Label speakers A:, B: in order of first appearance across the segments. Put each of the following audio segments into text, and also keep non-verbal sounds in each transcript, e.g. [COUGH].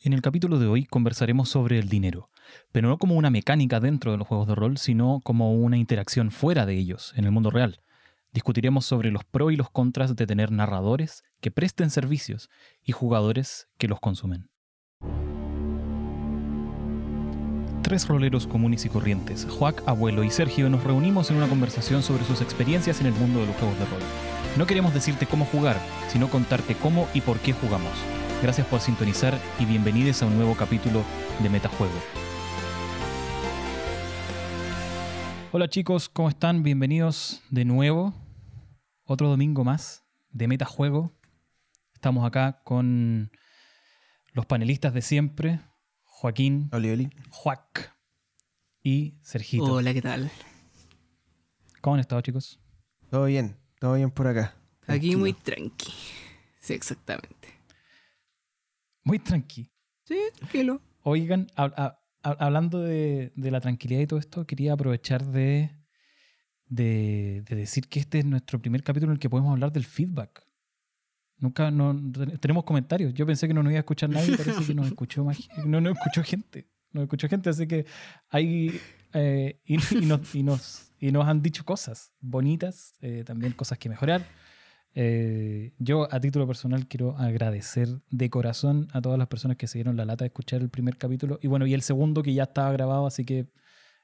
A: En el capítulo de hoy conversaremos sobre el dinero, pero no como una mecánica dentro de los juegos de rol, sino como una interacción fuera de ellos, en el mundo real. Discutiremos sobre los pros y los contras de tener narradores que presten servicios y jugadores que los consumen. Tres roleros comunes y corrientes, Juac, Abuelo y Sergio, nos reunimos en una conversación sobre sus experiencias en el mundo de los juegos de rol. No queremos decirte cómo jugar, sino contarte cómo y por qué jugamos. Gracias por sintonizar y bienvenidos a un nuevo capítulo de Metajuego. Hola chicos, ¿cómo están? Bienvenidos de nuevo. Otro domingo más de Metajuego. Estamos acá con los panelistas de siempre, Joaquín,
B: Oli, oli.
A: Juac y Sergito.
C: Hola, ¿qué tal?
A: ¿Cómo han estado chicos?
B: Todo bien, todo bien por acá.
C: Aquí
B: Tranquilo.
C: muy tranqui. Sí, exactamente.
A: Muy tranqui.
C: Sí, tranquilo.
A: Oigan, hab- hab- hab- hablando de, de la tranquilidad y todo esto, quería aprovechar de, de, de decir que este es nuestro primer capítulo en el que podemos hablar del feedback. Nunca no, tenemos comentarios. Yo pensé que no nos iba a escuchar nadie, parece que nos [LAUGHS] escuchó más, no nos escuchó gente. Nos escuchó gente, así que hay eh, y, y nos, y, nos, y nos han dicho cosas bonitas, eh, también cosas que mejorar. Eh, yo a título personal quiero agradecer de corazón a todas las personas que se dieron la lata de escuchar el primer capítulo y bueno, y el segundo que ya estaba grabado, así que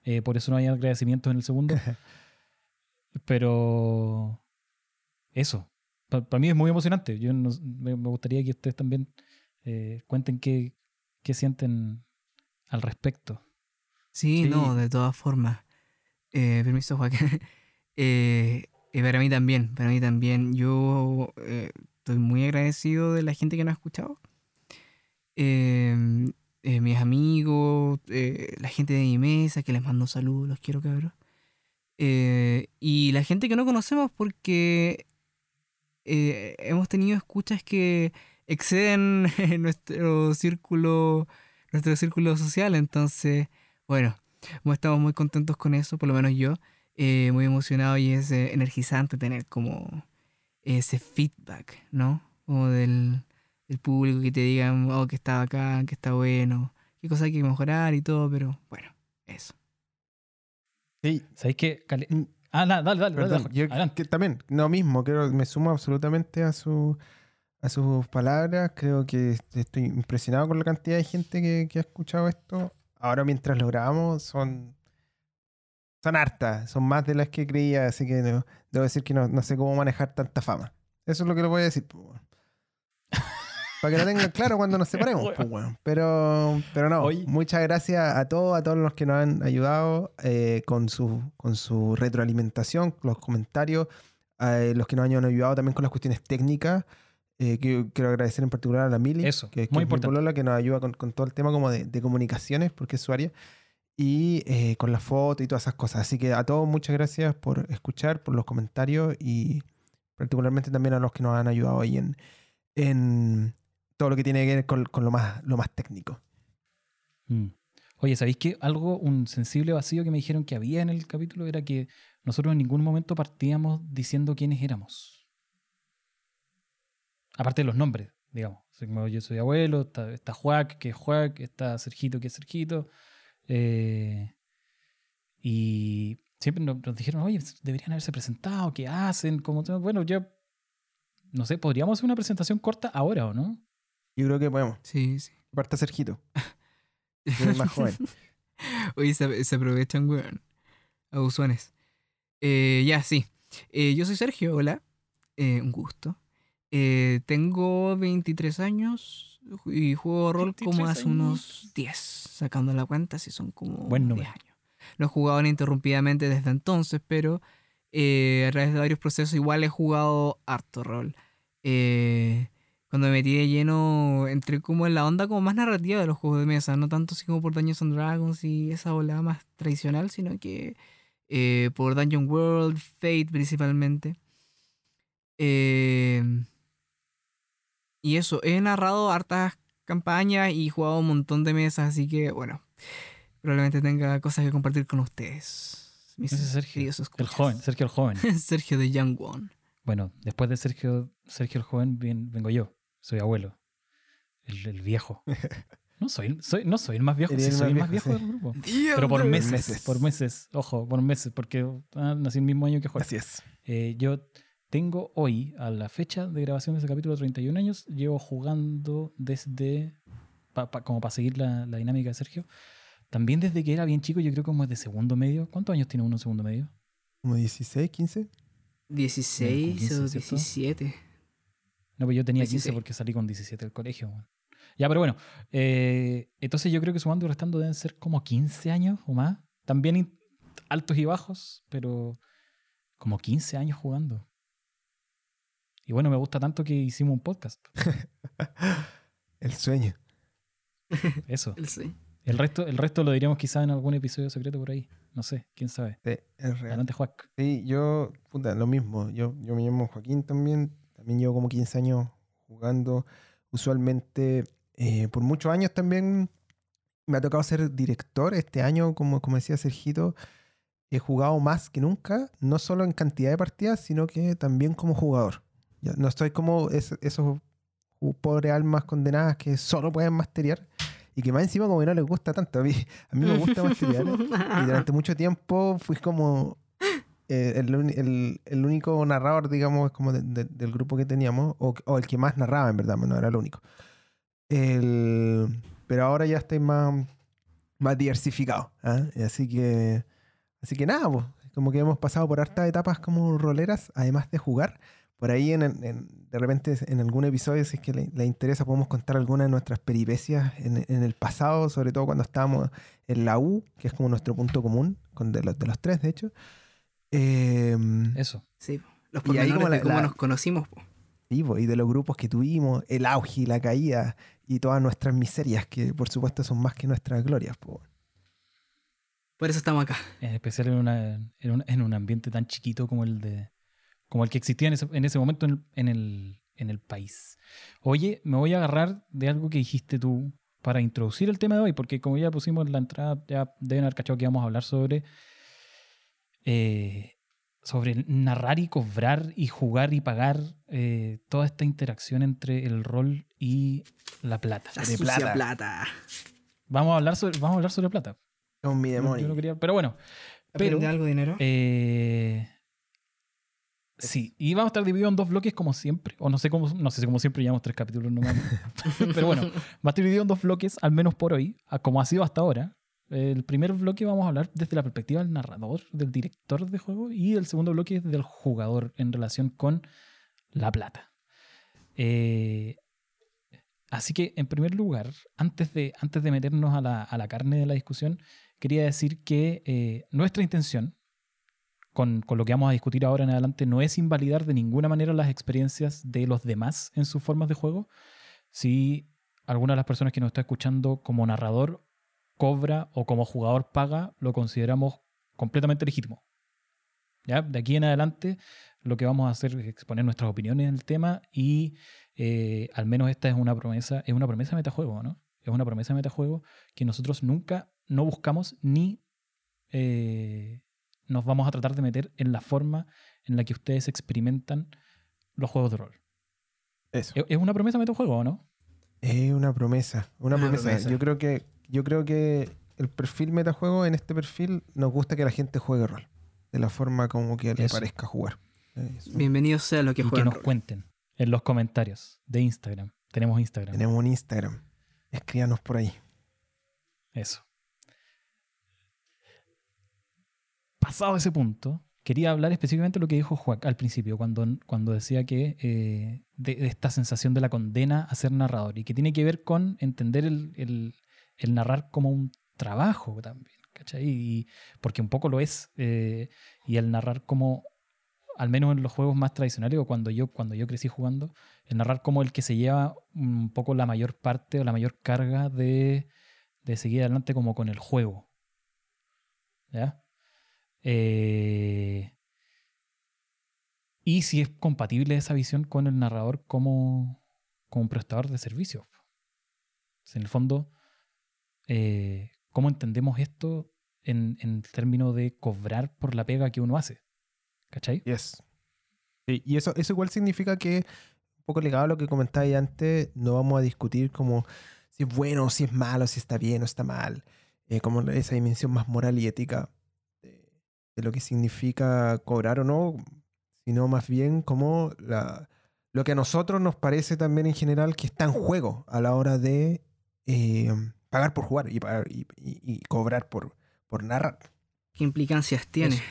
A: eh, por eso no hay agradecimientos en el segundo. [LAUGHS] Pero eso, para mí es muy emocionante. Yo no- me, me gustaría que ustedes también eh, cuenten qué, qué sienten al respecto.
C: Sí,
B: Sí.
C: no, de todas formas. Eh, permiso, Joaquín. [LAUGHS] Eh, eh, para mí también, para mí también. Yo eh, estoy muy agradecido de la gente que nos ha escuchado. Eh, eh, mis amigos, eh, la gente de mi mesa, que les mando saludos, los quiero, cabros. Y la gente que no conocemos porque hemos tenido escuchas que exceden [LAUGHS] nuestro círculo, nuestro círculo social. Entonces, bueno, estamos muy contentos con eso, por lo menos yo, eh, muy emocionado y es eh, energizante tener como ese feedback, ¿no? Como del, del público que te digan, oh, que está bacán, que está bueno, qué cosa hay que mejorar y todo, pero bueno, eso.
B: Sí,
A: ¿Sabéis qué?
B: Mm,
A: Ah, na- dale, dale, dale,
B: perdón,
A: dale,
B: yo que también, lo mismo, creo, me sumo absolutamente a su a sus palabras. Creo que est- estoy impresionado con la cantidad de gente que, que ha escuchado esto. Ahora mientras lo grabamos son son hartas, son más de las que creía, así que no- debo decir que no, no sé cómo manejar tanta fama. Eso es lo que le voy a decir. pues. [LAUGHS] Para que lo tengan claro cuando nos separemos. pues. Pero, pero no,
A: Oye.
B: muchas gracias a todos, a todos los que nos han ayudado eh, con, su, con su retroalimentación, los comentarios, a los que nos han ayudado también con las cuestiones técnicas. Eh, que quiero agradecer en particular a la Mili,
A: Eso,
B: que, que
A: muy
B: es mi
A: importante.
B: polola, que nos ayuda con, con todo el tema como de, de comunicaciones, porque es su área, y eh, con la foto y todas esas cosas. Así que a todos muchas gracias por escuchar, por los comentarios y particularmente también a los que nos han ayudado ahí en, en todo lo que tiene que ver con, con lo, más, lo más técnico.
A: Mm. Oye, ¿sabéis que algo, un sensible vacío que me dijeron que había en el capítulo era que nosotros en ningún momento partíamos diciendo quiénes éramos? Aparte de los nombres, digamos. Yo soy abuelo, está, está Juac, que es Juac, está Sergito, que es Sergito. Eh, y siempre nos, nos dijeron, oye, deberían haberse presentado, ¿qué hacen? Como, bueno, yo no sé, podríamos hacer una presentación corta ahora, ¿o no?
B: Yo creo que podemos.
C: Sí, sí.
B: Parta Sergito, [LAUGHS] es más joven.
C: Oye, se, se aprovechan, weón. Abusones. Eh, ya, sí. Eh, yo soy Sergio, hola. Eh, un gusto. Eh, tengo 23 años y juego rol como
A: 23
C: hace unos 10, sacando la cuenta, si son como
A: Buen
C: 10
A: número.
C: años. No he jugado ininterrumpidamente desde entonces, pero eh, a través de varios procesos igual he jugado harto rol. Eh, cuando me metí de lleno, entré como en la onda como más narrativa de los juegos de mesa, no tanto así como por Dungeons and Dragons y esa ola más tradicional, sino que eh, por Dungeon World, Fate principalmente. Eh, y eso, he narrado hartas campañas y jugado un montón de mesas, así que bueno, probablemente tenga cosas que compartir con ustedes. mis
A: Ese es Sergio, el joven, Sergio el joven. [LAUGHS]
C: Sergio de Young One.
A: Bueno, después de Sergio, Sergio el joven, bien- vengo yo. Soy abuelo. El, el viejo. [LAUGHS] No soy, soy, no soy el más viejo, sí
B: el
A: soy el
B: más
A: viejo del grupo. Pero por
B: Por
A: meses,
B: meses.
A: por meses, ojo, por meses, porque ah, nací el mismo año que Juan.
B: Así es.
A: Eh, yo tengo hoy, a la fecha de grabación de ese capítulo, 31 años, llevo jugando desde, pa- pa- como para seguir la, la dinámica de Sergio, también desde que era bien chico, yo creo como de segundo medio. ¿Cuántos años tiene uno en segundo medio?
B: Como 16, 15.
C: 16
A: 15,
C: o
A: ¿cierto?
C: 17.
A: No, pues yo tenía 15
C: 16.
A: porque salí con 17 del colegio. Ya, pero bueno, eh, entonces yo creo que sumando y restando deben ser como 15 años o más. También altos y bajos, pero como 15 años jugando. Y bueno, me gusta tanto que hicimos un podcast. [LAUGHS]
B: El sueño.
A: Eso. [LAUGHS]
C: El
A: resto, el resto lo diríamos quizá en algún episodio secreto por ahí. No sé, quién sabe.
B: Sí, es real.
A: Adelante, Juac.
B: Sí, yo, puta, lo mismo. Yo, yo me llamo Joaquín también. También llevo como 15 años jugando. Usualmente, eh, por muchos años también me ha tocado ser director. Este año, como, como decía Sergito, he jugado más que nunca. No solo en cantidad de partidas, sino que también como jugador. No estoy como es- esos pobres almas condenadas que solo pueden masterear. Y que más encima como que no les gusta tanto. A mí, a mí me gusta [LAUGHS] masterear. Y durante mucho tiempo fui como eh, el, el- el único narrador, digamos, como de- de- del grupo que teníamos, o, o el que más narraba, en verdad, no era el único. El- pero ahora ya estoy más, más diversificado. Y Así que, así que nada, pues, como que hemos pasado por hartas etapas como roleras, además de jugar. Por ahí, en, de repente, en algún episodio, si es que le, le interesa, podemos contar algunas de nuestras peripecias en, en el pasado, sobre todo cuando estábamos en la U, que es como nuestro punto común, con de los, de los tres, de hecho. Eh,
A: Eso.
C: Sí, los
B: Y ahí como la-
C: de cómo
B: la-
C: nos conocimos. po.
B: y, po, y de los grupos que tuvimos, el auge y la caída, y todas nuestras miserias, que por supuesto son más que nuestras glorias. po.
C: Por eso estamos acá.
A: En especial en, una, en, un, en un ambiente tan chiquito como el de como el que existía en ese, en ese momento en el, en, el, en el país. Oye, me voy a agarrar de algo que dijiste tú para introducir el tema de hoy, porque como ya pusimos en la entrada, ya deben haber cachado que vamos a hablar sobre eh, sobre narrar y cobrar y jugar y pagar eh, toda esta interacción entre el rol y la plata.
C: La
B: De
C: sucia
B: plata.
C: plata.
A: Vamos a hablar sobre, vamos a hablar sobre plata.
B: Con mi demonio.
A: yo no quería- pero bueno, pero
C: ¿Aprende algo de dinero?
A: eh, sí, y vamos a estar dividido en dos bloques como siempre. O no sé cómo, no sé si como siempre llevamos tres capítulos nomás. [LAUGHS] Pero bueno, va a estar dividido en dos bloques, al menos por hoy, como ha sido hasta ahora. El primer bloque vamos a hablar desde la perspectiva del narrador, del director de juego, y el segundo bloque es del jugador en relación con la plata. Eh, así que, en primer lugar, antes de, antes de meternos a la, a la carne de la discusión, quería decir que eh, nuestra intención con, con lo que vamos a discutir ahora en adelante no es invalidar de ninguna manera las experiencias de los demás en sus formas de juego. Si alguna de las personas que nos está escuchando como narrador cobra o como jugador paga, lo consideramos completamente legítimo. ¿Ya? De aquí en adelante lo que vamos a hacer es exponer nuestras opiniones en el tema y eh, al menos esta es una promesa, es una promesa de metajuego, ¿no? Es una promesa de metajuego que nosotros nunca no buscamos ni eh, nos vamos a tratar de meter en la forma en la que ustedes experimentan los juegos de rol.
B: Eso.
A: ¿Es es una promesa de metajuego o no?
B: Es una promesa. Una,
C: Una
B: promesa.
C: promesa.
B: Yo creo que yo creo que el perfil metajuego en este perfil nos gusta que la gente juegue rol. De la forma como que le
A: Eso.
B: parezca jugar. Eso.
C: Bienvenidos sea lo que
A: y que nos
C: rol.
A: cuenten en los comentarios de Instagram. Tenemos Instagram.
B: Tenemos un Instagram. Escríbanos por ahí.
A: Eso. Pasado ese punto, quería hablar específicamente de lo que dijo Juan al principio, cuando, cuando decía que eh, de, esta sensación de la condena a ser narrador y que tiene que ver con entender el, el- el narrar como un trabajo también, ¿cachai? Y, porque un poco lo es, eh, y el narrar como, al menos en los juegos más tradicionales o cuando yo, cuando yo crecí jugando, el narrar como el que se lleva un poco la mayor parte o la mayor carga de, de seguir adelante como con el juego. ¿Ya? Eh, y si es compatible esa visión con el narrador como, como un prestador de servicios. En el fondo, eh, ¿cómo entendemos esto en, en términos de cobrar por la pega que uno hace? ¿Cachai?
B: Yes. Sí, y eso, eso igual significa que, un poco ligado a lo que comentáis antes, no vamos a discutir como si es bueno, si es malo, si está bien o está mal, eh, como esa dimensión más moral y ética de, lo que significa cobrar o no, sino más bien como la, lo que a nosotros nos parece también en general que está en juego a la hora de eh, pagar por jugar y, pagar- y- y- y cobrar por, por narrar.
C: ¿Qué implicancias tiene?
A: Eso.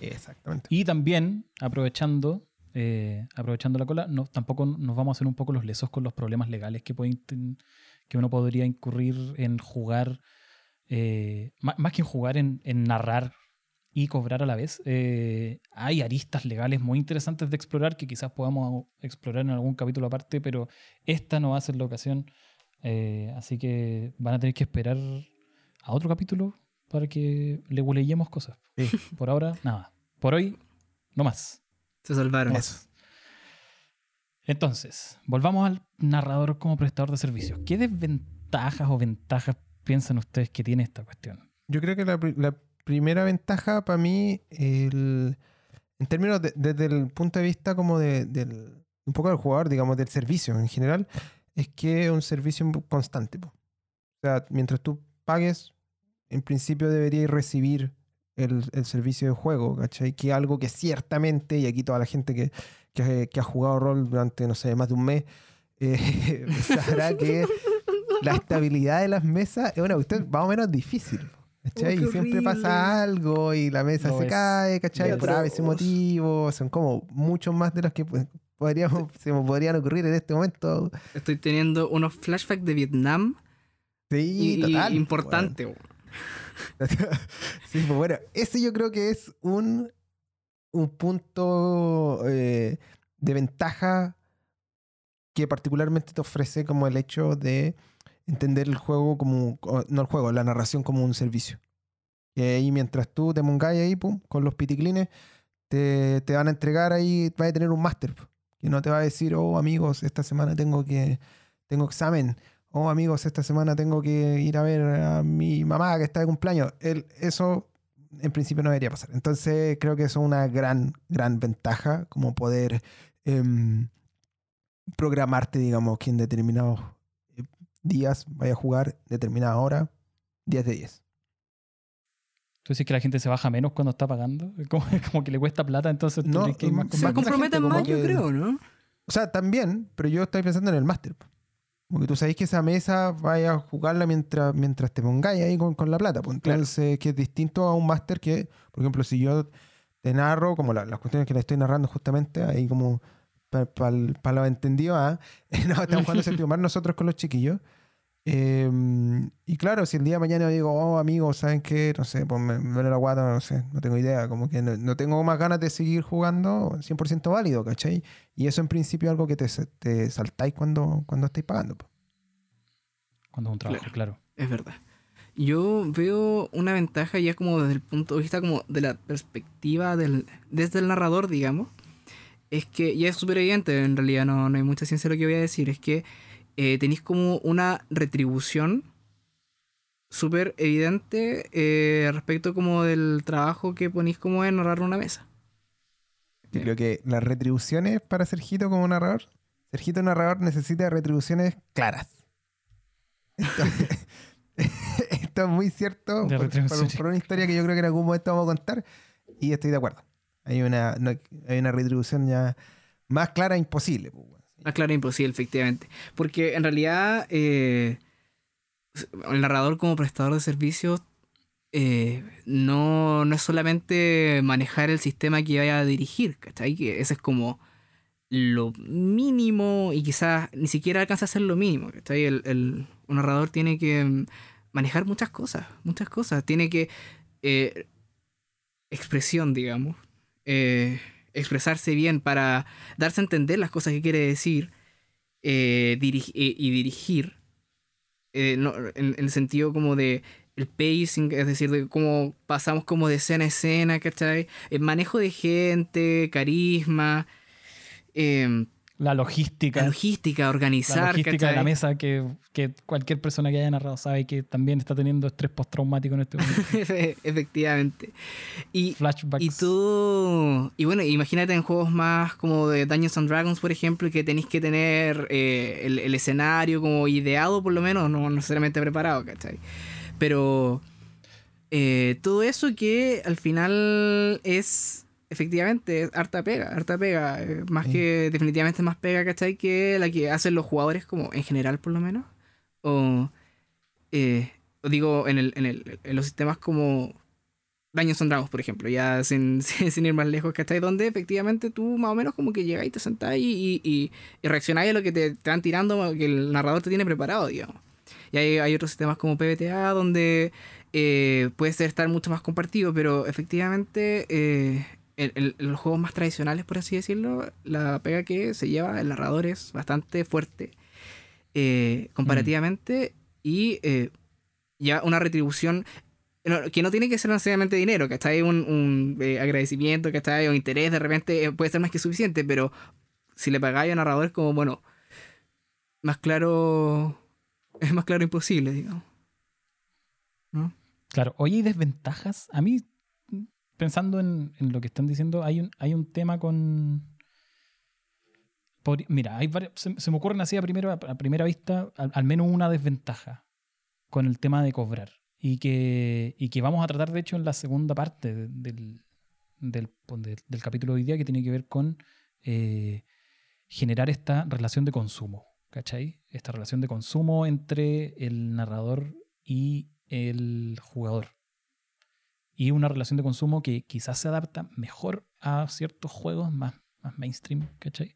B: Exactamente.
A: Y también, aprovechando, eh, aprovechando la cola, no, tampoco nos vamos a hacer un poco los lesos con los problemas legales que, pueden que uno podría incurrir en jugar, eh, má- más, que en jugar, en, en narrar y cobrar a la vez. Eh, hay aristas legales muy interesantes de explorar que quizás podamos explorar en algún capítulo aparte, pero esta no va a ser la ocasión. Eh, así que van a tener que esperar a otro capítulo para que le leyemos cosas.
B: Sí. [LAUGHS]
A: Por ahora, nada. Por hoy, no más.
C: Se salvaron.
A: No más. Entonces, volvamos al narrador como prestador de servicios. ¿Qué desventajas o ventajas piensan ustedes que tiene esta cuestión?
B: Yo creo que la, la primera ventaja para mí, el- en términos de- desde el punto de vista como de, del, un poco del jugador, digamos, del servicio en general, es que es un servicio constante. mientras tú pagues, en principio deberías recibir el, el servicio de juego, ¿cachai? Que algo que ciertamente, y aquí toda la gente que, que, que ha jugado rol durante, no sé, más de un mes, eh, [LAUGHS] sabrá que la estabilidad de las mesas es una cuestión más o menos difícil. ¿Cachai?
C: Oh,
B: y siempre
C: horrible.
B: pasa algo y la mesa se
A: es.
B: cae, ¿cachai? Por a veces motivos. Son como muchos más de los que podríamos, se me podrían ocurrir en este momento.
C: Estoy teniendo unos flashbacks de Vietnam
B: Sí,
C: y, y
B: total.
C: importante. weón. [LAUGHS]
B: sí, pues bueno, ese yo creo que es un, un punto eh, de ventaja que particularmente te ofrece como el hecho de entender el juego como, no el juego, la narración como un servicio. Y ahí mientras tú te mongáis ahí, pum, con los piticlines, te, te van a entregar ahí, vas a tener un máster. Que no te va a decir, oh amigos, esta semana tengo que, tengo examen. Oh amigos, esta semana tengo que ir a ver a mi mamá que está de cumpleaños. Eso en principio no debería pasar. Entonces creo que eso es una gran, gran ventaja, como poder em, programarte, digamos, que en determinados días vaya a jugar determinada hora, 10 de 10.
A: ¿Tú dices que la gente se baja menos cuando está pagando? [LAUGHS] Como, como que le cuesta plata, entonces tú
B: No,
A: que más
C: Se comprometen más, yo creo, ¿no?
B: O sea, también, pero yo estoy pensando en el máster. po. Como que tú sabes que esa mesa vaya a jugarla mientras, mientras te pongáis ahí con, con la plata. Pues
C: Claro.
B: entonces, que es distinto a un máster que, por ejemplo, si yo te narro, como la- las cuestiones que le estoy narrando justamente, ahí como para los entendidos, ¿ah? [LAUGHS] no, estamos jugando séptimo mar nosotros con los chiquillos. Eh, y claro, si el día de mañana digo, oh, amigos, ¿saben qué? No sé, pues me, me duele la guata, no sé, no tengo idea. Como que no, no tengo más ganas de seguir jugando, 100% válido, ¿cachai? Y eso en principio es algo que te, te saltáis cuando, cuando estáis pagando. po.
A: Cuando es un trabajo, claro.
C: Es verdad. Yo veo una ventaja ya como desde el punto de vista como de la perspectiva del, desde el narrador, digamos. Es que ya es súper evidente, en realidad no, no hay mucha ciencia en lo que voy a decir, es que eh, tenéis como una retribución súper evidente eh, respecto como del trabajo que ponéis como en narrar una mesa.
B: Yo creo que las retribuciones para Sergito como narrador, Sergito narrador necesita retribuciones claras. Entonces, [LAUGHS] esto es muy cierto por, por- por una historia que yo creo que en algún momento vamos a contar y estoy de acuerdo. Hay una, hay una retribución ya más clara imposible. pues.
C: Ah, claro, imposible, efectivamente. Porque en realidad eh, el narrador como prestador de servicios eh, no, no es solamente manejar el sistema que vaya a dirigir, ¿cachai? Que ese es como lo mínimo y quizás ni siquiera alcanza a ser lo mínimo, ¿cachai? El, el- un narrador tiene que manejar muchas cosas, muchas cosas. Tiene que... eh, expresión, digamos. Eh, expresarse bien para darse a entender las cosas que quiere decir eh, eh, y dirigir en, en el sentido como de el pacing, es decir, de cómo pasamos como de escena a escena, ¿cachai? El manejo de gente, carisma, eh,
A: La
C: La
A: logística.
C: logística,
A: La
C: organizar.
A: logística de la mesa que, que cualquier persona que haya narrado sabe que también está teniendo estrés postraumático en este momento. [LAUGHS]
C: Efectivamente. Y,
A: Flashbacks.
C: y tú. Y bueno, imagínate en juegos más como de Dungeons and Dragons, por ejemplo, que tenéis que tener eh, el, el escenario como ideado, por lo menos, no necesariamente preparado, ¿cachai? Pero. eh, todo eso que al final es. Efectivamente, es harta pega, harta pega. eh, más
B: Sí.
C: que. Definitivamente más pega, ¿cachai? Que la que hacen los jugadores, como en general, por lo menos. O. eh, o digo, en, el, en, el, en los sistemas como Daños and Dragons, por ejemplo, ya [LAUGHS] sin, sin, ir más lejos, ¿cachai? Donde efectivamente tú más o menos como que llegas y te sentás y, y, y, reaccionás a lo que te, te van tirando, que el narrador te tiene preparado, digamos. Y hay, hay otros sistemas como PBTA donde eh, puede ser estar mucho más compartido, pero efectivamente eh, el- el- en los juegos más tradicionales, por así decirlo, la pega que se lleva el narrador es bastante fuerte eh, comparativamente y eh, ya una retribución que no tiene que ser necesariamente dinero, que está ahí un, un eh, agradecimiento, que está ahí un interés, de repente puede ser más que suficiente, pero si le pagáis a narrador es como, bueno, más claro, es más claro imposible, digamos. ¿No?
A: Claro, oye, ¿y desventajas? A mí, pensando en, lo que están diciendo, hay un, hay un tema con... mira, hay varios- se, me ocurren así a, primero, a primera vista al, menos una desventaja con el tema de cobrar. Y que, y que vamos a tratar, de hecho, en la segunda parte de- del, del, del- del capítulo de hoy día, que tiene que ver con eh, generar esta relación de consumo. ¿Cachai? Esta relación de consumo entre el narrador y el jugador. Y una relación de consumo que quizás se adapta mejor a ciertos juegos más, mainstream, ¿cachai?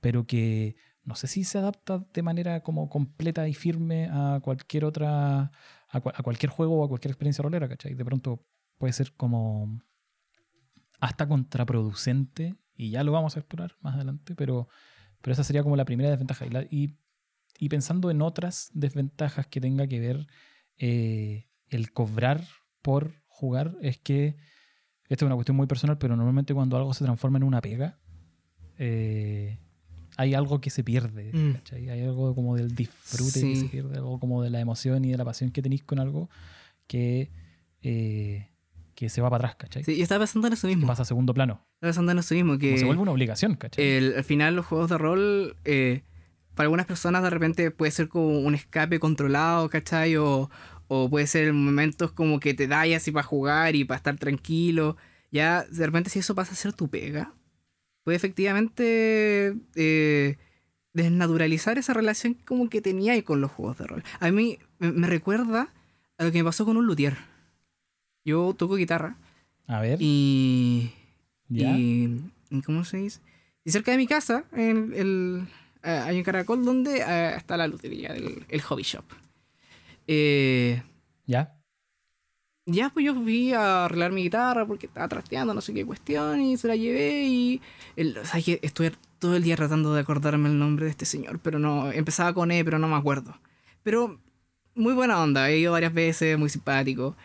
A: Pero que no sé si se adapta de manera como completa y firme a cualquier otra, a, cua- a cualquier juego o a cualquier experiencia rolera, ¿cachai? De pronto puede ser como hasta contraproducente, y ya lo vamos a explorar más adelante, pero, pero esa sería como la primera desventaja. Y pensando en otras desventajas que tenga que ver eh, el cobrar por jugar, es que esta es una cuestión muy personal, pero normalmente cuando algo se transforma en una pega, eh, hay algo que se pierde.
C: Mm.
A: ¿cachai? Hay algo como del disfrute que
C: Sí.
A: se pierde, algo como de la emoción y de la pasión que tenéis con algo que, eh, que se va para atrás, ¿cachai?
C: Sí, yo estaba pensando en eso
A: Que
C: mismo.
A: pasa a segundo plano.
C: Estaba pensando en eso mismo, que
A: Como se vuelve una obligación, ¿cachai?
C: el- al final los juegos de rol, eh, para algunas personas de repente puede ser como un escape controlado, ¿cachai? O, o puede ser momentos como que te da y así para jugar y para estar tranquilo. Ya, de repente si eso pasa a ser tu pega, puede efectivamente eh, desnaturalizar esa relación como que tenía ahí con los juegos de rol. A mí me, recuerda a lo que me pasó con un luthier. Yo toco guitarra
A: a ver,
C: y...
A: ¿ya?
C: Y, y ¿Cómo se dice? Y cerca de mi casa en el, eh, hay un caracol donde eh, está la lutería, el, el hobby shop. Eh,
A: ¿Ya?
C: ya, pues yo fui a arreglar mi guitarra porque estaba trasteando, no sé qué cuestión, y se la llevé y... El, o sea, que estuve todo el día tratando de acordarme el nombre de este señor, pero no... Empezaba con E, pero no me acuerdo. Pero muy buena onda, he ido varias veces, muy simpático.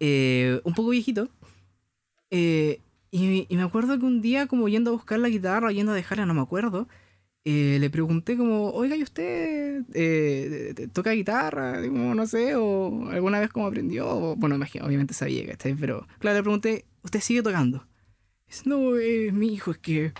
C: Eh, un poco viejito. Eh, y, y me acuerdo que un día, como yendo a buscar la guitarra, yendo a dejarla, no me acuerdo, eh, le pregunté como, oiga, ¿y usted eh, toca guitarra? No sé, o alguna vez cómo aprendió. O, bueno, imagino, obviamente sabía, ¿cachai? Pero, claro, le pregunté, ¿usted sigue tocando? Dice, no, eh, mi hijo, es que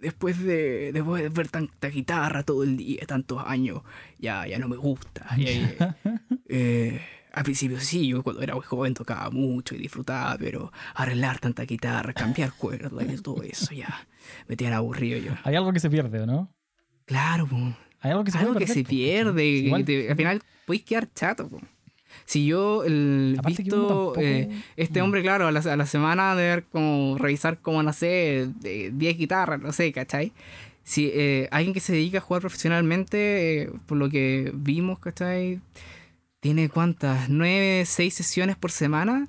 C: después de, después de ver tanta guitarra todo el día, tantos años, ya, ya no me gusta. Ya, ya, [LAUGHS] eh, al principio sí, yo cuando era muy joven tocaba mucho y disfrutaba, pero arreglar tanta guitarra, cambiar cuerdas y todo eso ya me tiene aburrido yo.
A: Hay algo que se pierde, ¿o no?
C: Claro, po.
A: Hay algo que se
C: algo que se pierde, te- al final podéis quedar chato. po. Si yo el
A: Aparte
C: visto
A: tampoco-
C: eh, este
A: Mm.
C: hombre, claro, a la, a la semana de ver como revisar como, no sé, de 10 guitarras, no sé, ¿cachai? Si eh, alguien que se dedica a jugar profesionalmente, eh, por lo que vimos, ¿cachai? Tiene cuántas, nueve, seis sesiones por semana.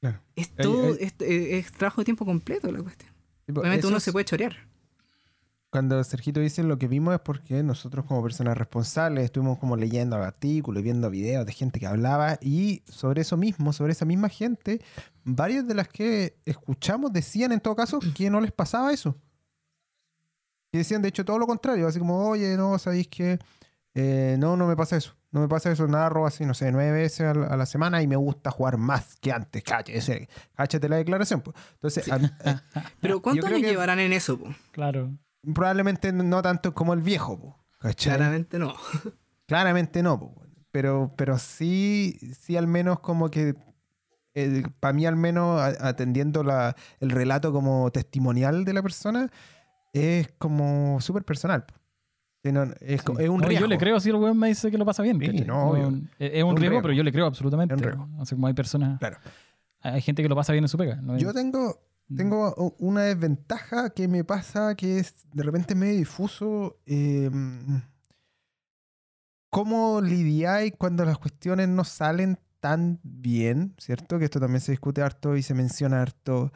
B: Claro.
C: Es todo,
B: hay-
C: es, es- es trabajo de tiempo completo la cuestión.
B: Tipo,
C: Obviamente uno se puede chorear.
B: Cuando Sergito dice lo que vimos es porque nosotros como personas responsables estuvimos como leyendo artículos y viendo videos de gente que hablaba y sobre eso mismo, sobre esa misma gente, varias de las que escuchamos decían en todo caso que no les pasaba eso. que decían de hecho todo lo contrario, así como, oye, no, sabéis que eh, no, no me pasa eso. No me pasa eso, narro así, no sé, nueve veces a la, a la semana y me gusta jugar más que antes. Cállate, cállate la declaración. pues. Entonces, a- eh, [LAUGHS]
C: Pero ¿cuántos
B: creo
C: años llevarán en eso? po?
A: Claro.
B: probablemente no tanto como el viejo, po.
C: Claramente no. [LAUGHS]
B: Claramente no, po, pero, pero sí, sí al menos como que, para mí al menos a- atendiendo la, el relato como testimonial de la persona, es como súper personal. Po. Que no- es, co- es un
A: No,
B: riesgo.
A: yo le creo si el weón me dice que lo pasa bien.
B: Sí, no, obvio.
A: es, es un,
B: un
A: riesgo,
B: riesgo.
A: pero yo le creo absolutamente.
B: Es un riesgo.
A: Así como hay personas.
B: Claro.
A: Hay gente que lo pasa bien en su pega. ¿no?
B: Yo tengo, tengo u- una desventaja que me pasa que es de repente medio difuso. eh, ¿Cómo lidiáis cuando las cuestiones no salen tan bien? ¿Cierto? Que esto también se discute harto y se menciona harto.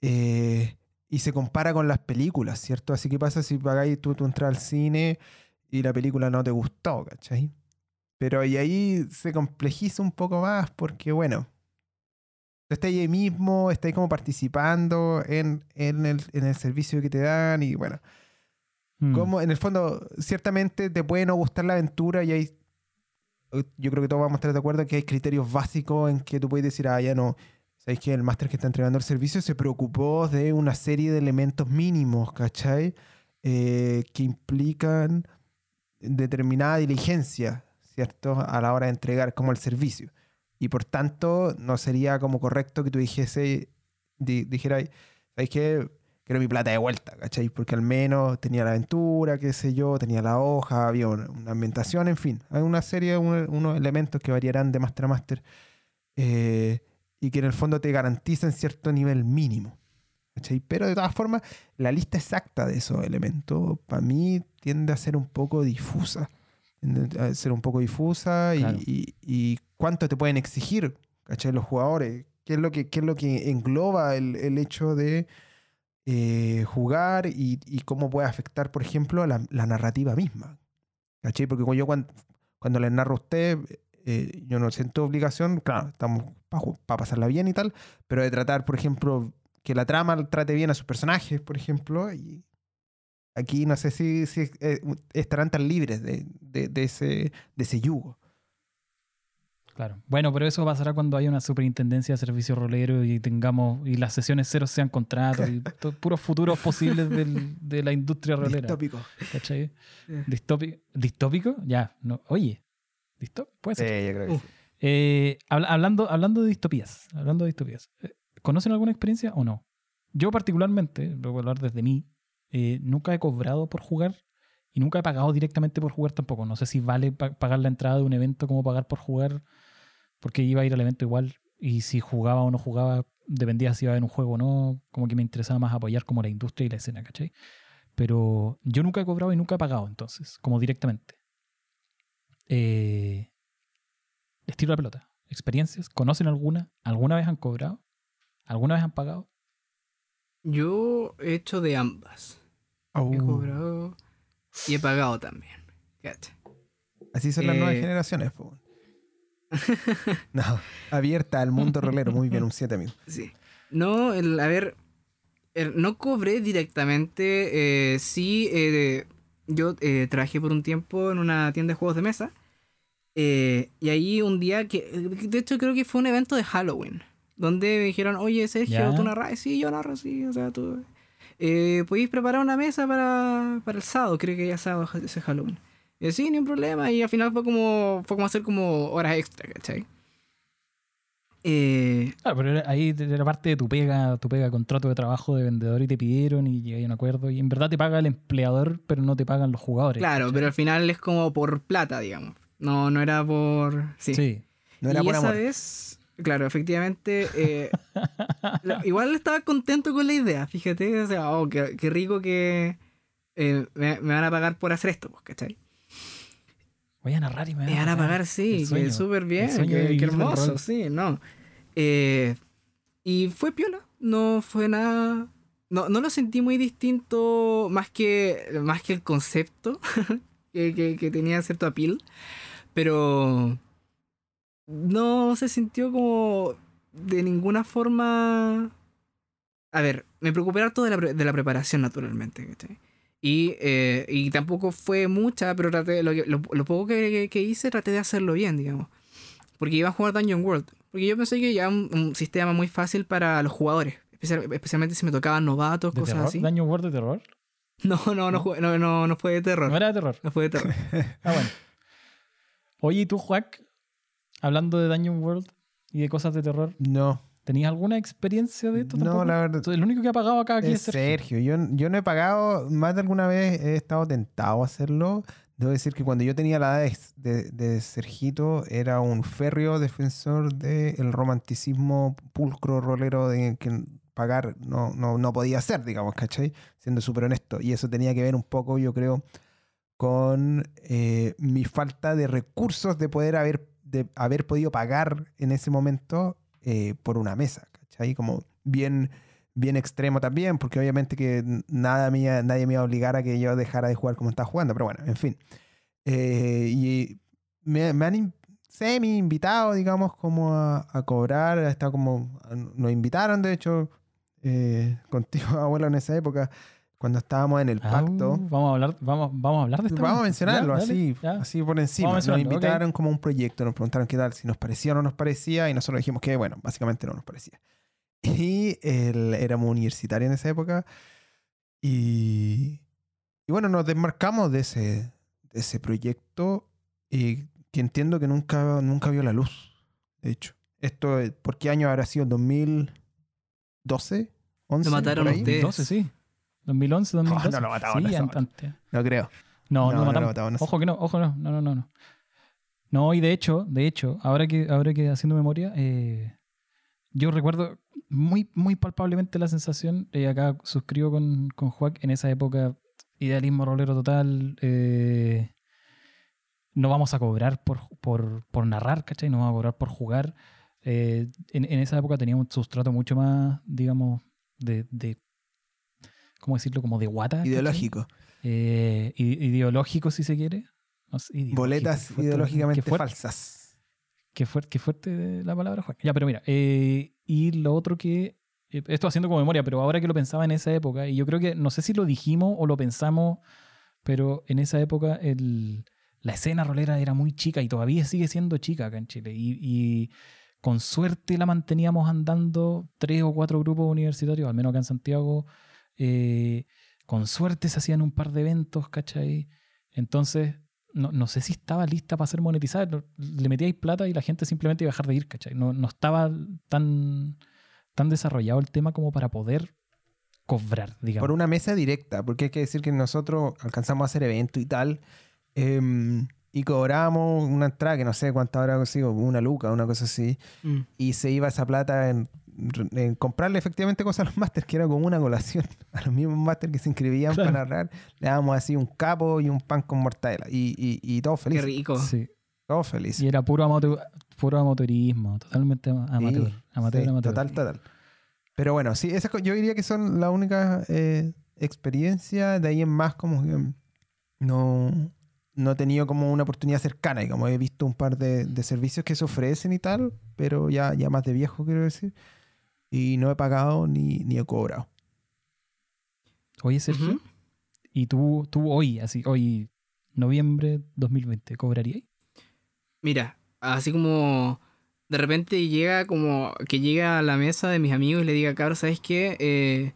B: eh, y se compara con las películas, ¿cierto? Así que pasa si pagáis tú tu entrada al cine y la película no te gustó, ¿cachai? Pero y ahí se complejiza un poco más porque, bueno, estáis ahí mismo, estáis como participando en, en, el, en el servicio que te dan y bueno,
A: Mm.
B: como en el fondo, ciertamente te puede no gustar la aventura y hay, yo creo que todos vamos a estar de acuerdo que hay criterios básicos en que tú puedes decir, ah, ya no, sabéis que el máster que está entregando el servicio se preocupó de una serie de elementos mínimos, ¿cachai? Eh, que implican determinada diligencia, ¿cierto? A la hora de entregar como el servicio. Y por tanto, no sería como correcto que tú dijese, di- dijeras, ¿sabéis qué? Quiero mi plata de vuelta, ¿cachai? Porque al menos tenía la aventura, qué sé yo, tenía la hoja, había una, una ambientación, en fin. Hay una serie, un- unos elementos que variarán de máster a máster eh, y que en el fondo te garantizan cierto nivel mínimo. ¿cachai? Pero de todas formas, la lista exacta de esos elementos, para mí, tiende a ser un poco difusa. Tiende a ser un poco difusa y,
A: Claro.
B: y- y cuánto te pueden exigir, ¿cachai? Los jugadores. ¿Qué es lo que, qué es lo que engloba el, el hecho de eh, jugar y, y cómo puede afectar, por ejemplo, la, la narrativa misma? ¿Cachai? Porque yo cuando, cuando les narro a usted, eh, yo no siento obligación, claro, estamos para pasarla bien y tal, pero de tratar, por ejemplo, que la trama trate bien a sus personajes, por ejemplo, y aquí no sé si, si, eh, estarán tan libres de, de- de ese, de ese yugo.
A: Claro. Bueno, pero eso pasará cuando haya una superintendencia de servicio rolero y tengamos y las sesiones cero sean contratos y to- puros futuros posibles del- de la industria [LAUGHS] rolera.
B: Distópico.
A: ¿Cachai?
C: Eh.
A: Distópico. ¿Distópico? Ya. No. Oye. ¿Distópico? Puede ser.
B: Sí, yo creo que
C: Uh.
B: sí.
A: Eh, habla- hablando, hablando de distopías, hablando de distopías, eh, ¿conocen alguna experiencia o no? Yo particularmente, voy a hablar desde mí, eh, nunca he cobrado por jugar y nunca he pagado directamente por jugar tampoco. No sé si vale pa- pagar la entrada de un evento como pagar por jugar, porque iba a ir al evento igual y si jugaba o no jugaba, dependía si iba a haber un juego o no, como que me interesaba más apoyar como la industria y la escena, ¿cachai? Pero yo nunca he cobrado y nunca he pagado entonces, como directamente. Eh, les tiro la pelota. ¿Experiencias? ¿Conocen alguna? ¿Alguna vez han cobrado? ¿Alguna vez han pagado?
C: Yo he hecho de ambas. He
B: Uh,
C: cobrado y he pagado también.
B: Así son las nuevas
C: Eh.
B: generaciones. po. [LAUGHS] no, abierta al mundo rolero. Muy bien, [LAUGHS] un 7, amigo.
C: Sí. No, el, a ver, el- no cobré directamente. eh, sí, eh, yo eh, trabajé por un tiempo en una tienda de juegos de mesa. eh, y ahí un día que, de hecho creo que fue un evento de Halloween. Donde me dijeron, oye Sergio,
A: Ya.
C: tú narras. Sí, yo narro, sí. O sea, tú... Eh, ¿Podéis preparar una mesa para, para el sábado? Creo que ya sábado ese Halloween. Y yo, sí, ni un problema. Y al final fue como, fue como hacer como horas extra, ¿cachai? Eh,
A: Claro, pero era- ahí era parte de tu pega, tu pega contrato de trabajo de vendedor y te pidieron y llegué a un acuerdo. Y en verdad te paga el empleador, pero no te pagan los jugadores.
C: Claro,
A: ¿cachai?
C: pero al final es como por plata, digamos. No, no era por. Sí.
A: Sí.
B: No era
C: y
B: por
C: esa
B: amor.
C: vez, claro, efectivamente. eh, [LAUGHS] igual estaba contento con la idea, fíjate. O sea, oh, qué, qué rico que eh, me, me van a pagar por hacer esto, pues, ¿cachai?
A: Voy a narrar y me
C: Me van a pagar, sí,
A: sueño,
C: que súper bien, qué, hermoso, sí, no. Eh, y fue piola, no fue nada. No, no lo sentí muy distinto, más que, más que el concepto [LAUGHS] que, que, que tenía cierto appeal, pero no se sintió como de ninguna forma. A ver, me preocupé harto de la, de la preparación, naturalmente, ¿cachai? Y, eh, y tampoco fue mucha, pero traté, lo, lo poco que, que hice traté de hacerlo bien, digamos. Porque iba a jugar Dungeon World. Porque yo pensé que ya un, un sistema muy fácil para los jugadores. especial- especialmente si me tocaban novatos,
A: ¿De
C: cosas
A: terror?
C: así.
A: ¿Daño World de terror? [LAUGHS]
C: No, no, no, jugué- no, no, no fue de terror.
A: No era de terror.
C: No fue de terror. [LAUGHS]
A: Ah, bueno. Oye, ¿y tú, Juac? Hablando de Dungeon World y de cosas de terror,
B: No,
A: ¿tenías alguna experiencia de esto?
B: no,
A: tampoco?
B: la verdad.
A: El único que ha pagado acá aquí
B: Es
A: es Sergio.
B: Sergio. Yo, yo no he pagado, más de alguna vez he estado tentado a hacerlo. Debo decir que cuando yo tenía la edad de, de, de Sergito, era un férreo defensor del romanticismo pulcro rolero de que pagar no, no, no podía ser, digamos, ¿cachai? Siendo súper honesto. Y eso tenía que ver un poco, yo creo, con eh, mi falta de recursos de poder haber, de haber podido pagar en ese momento eh, por una mesa, ¿cachai? Como bien, bien extremo también, porque obviamente que nada mía, nadie me iba a obligar a que yo dejara de jugar como estaba jugando, pero bueno, en fin. Eh, y me, me han semi invitado, digamos, como a, a cobrar, ha estado como, nos invitaron, de hecho, eh, [LAUGHS] contigo, abuelo, en esa época, cuando estábamos en el
A: Ah,
B: pacto.
A: vamos a hablar, vamos, vamos a hablar de esto.
B: Vamos a mencionarlo
A: Ya, dale,
B: así,
A: ya.
B: así por encima. Nos invitaron como a un proyecto, nos preguntaron qué tal, si nos parecía o no nos parecía, y nosotros dijimos que, bueno, básicamente no nos parecía. Y el- éramos universitarios en esa época, y, y bueno, nos desmarcamos de ese, de ese proyecto, y que entiendo que nunca, nunca vio la luz, de hecho. Esto, eh, ¿por qué año habrá sido? ¿2012? ¿11?
C: Lo mataron ustedes.
A: 2012, sí. 2011, 2012.
B: Oh, no lo mataban
A: Sí, antes.
B: No creo.
A: No, no,
B: No,
A: lo
B: no lo
A: mataron.
B: no sé.
A: Ojo que no, ojo no, no, no, no. No, No, y de hecho, de hecho, ahora que, ahora que haciendo memoria, eh, yo recuerdo muy, muy palpablemente la sensación, eh, acá suscribo con, con Juac, en esa época, idealismo rolero total, eh, no vamos a cobrar por, por, por narrar, ¿cachai? No vamos a cobrar por jugar. Eh, en, en esa época tenía un sustrato mucho más, digamos, de, de ¿cómo decirlo? Como de guata.
B: Ideológico.
A: Eh, ide- ideológico, si se quiere. No sé, ideológico,
B: Boletas ideológicamente falsas.
A: Qué fuerte, qué fuerte la palabra, Juan. Ya, pero mira, eh, y lo otro que. eh, Esto haciendo como memoria, pero ahora que lo pensaba en esa época, y yo creo que no sé si lo dijimos o lo pensamos, pero en esa época el, la escena rolera era muy chica y todavía sigue siendo chica acá en Chile. Y, y con suerte la manteníamos andando tres o cuatro grupos universitarios, al menos acá en Santiago. eh, con suerte se hacían un par de eventos, ¿cachai? Entonces, no, no sé si estaba lista para ser monetizada. Le metíais plata y la gente simplemente iba a dejar de ir, ¿cachai? No, no estaba tan, tan desarrollado el tema como para poder cobrar, digamos.
B: Por una mesa directa, porque hay que decir que nosotros alcanzamos a hacer evento y tal, em, y cobramos una entrada que no sé cuánta habrá sido, una luca, una cosa así,
C: Mm.
B: y se iba esa plata en, en comprarle efectivamente cosas a los másters, que era como una colación [LAUGHS] a los mismos másters que se inscribían
A: Claro.
B: para narrar. Le dábamos así un capo y un pan con mortadela, y, y, y todos
C: Qué
B: felices.
C: rico.
A: Sí.
B: Todos felices.
A: Y era puro, amateur, puro amateurismo, totalmente ama- amateur.
B: Sí,
A: amateur,
B: sí,
A: amateur.
B: Total, total. Pero bueno, sí, esas yo diría que son la única eh, experiencia. De ahí en más, como que no, no he tenido como una oportunidad cercana. Y como he visto un par de, de servicios que se ofrecen y tal, pero ya, ya más de viejo, quiero decir. Y no he pagado ni, ni he cobrado.
A: Oye, Sergio,
C: Ujú.
A: ¿y tú, tú hoy, así, hoy, noviembre 2020, cobrarías?
C: Mira, así como de repente llega como que llega a la mesa de mis amigos y le diga, cabrón, ¿sabes qué? Eh,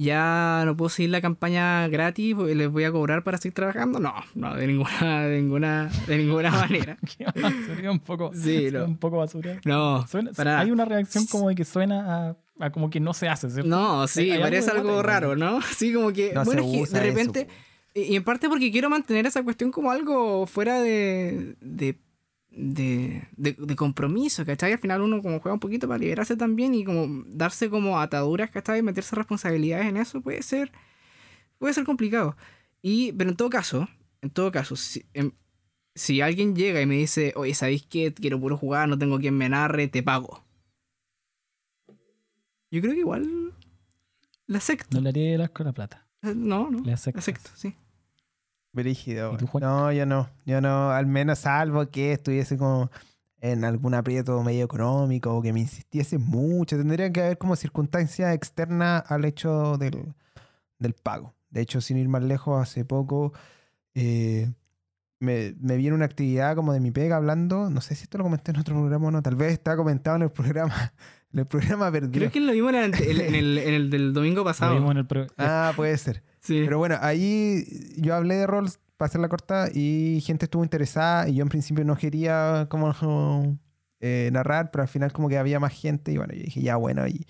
C: ya no puedo seguir la campaña gratis, porque les voy a cobrar para seguir trabajando. No, no, de ninguna, de ninguna, de ninguna [LAUGHS] manera. [LAUGHS]
A: Basura, un poco,
C: Sí, [LAUGHS] no.
A: un poco basura.
C: No,
A: Suena-
C: para-
A: Hay una reacción como de que suena a, a como que no se hace, ¿cierto?
C: No, sí,
A: Hay- hay
C: parece
A: algo
C: raro, ¿no? Sí, como que.
B: No
C: bueno, es que de repente. y y en parte porque quiero mantener esa cuestión como algo fuera de. de. De, de, de compromiso, ¿cachai? Al final uno como juega un poquito para liberarse también y como darse como ataduras, ¿cachai? Meterse responsabilidades en eso puede ser. puede ser complicado. Y, pero en todo caso, en todo caso, si, em- si alguien llega y me dice, oye, ¿sabéis qué? Quiero puro jugar, no tengo quien me narre, te pago. Yo creo que igual. La acepto.
A: No le haría el asco la plata.
C: No, no.
A: Le.
C: Acepto, sí.
B: Brígido.
A: ¿Y tú, Juan?
B: No, yo no. Yo no, al menos salvo que estuviese como en algún aprieto medio económico o que me insistiese mucho. Tendría que haber como circunstancias externas al hecho del, del pago. De hecho, sin ir más lejos, hace poco eh, me, me viene una actividad como de mi pega hablando. No sé si esto lo comenté en otro programa o no. Tal vez está comentado en el programa. [LAUGHS] En el programa perdido.
C: Creo que lo vimos en el, en el- en el del domingo
A: Lo
C: pasado.
A: vimos en el pro-
B: Ah, puede ser. Pero bueno, ahí yo hablé de roles para hacer la corta y gente estuvo interesada y yo en principio no quería como eh, narrar, pero al final como que había más gente y bueno, yo dije ya bueno y,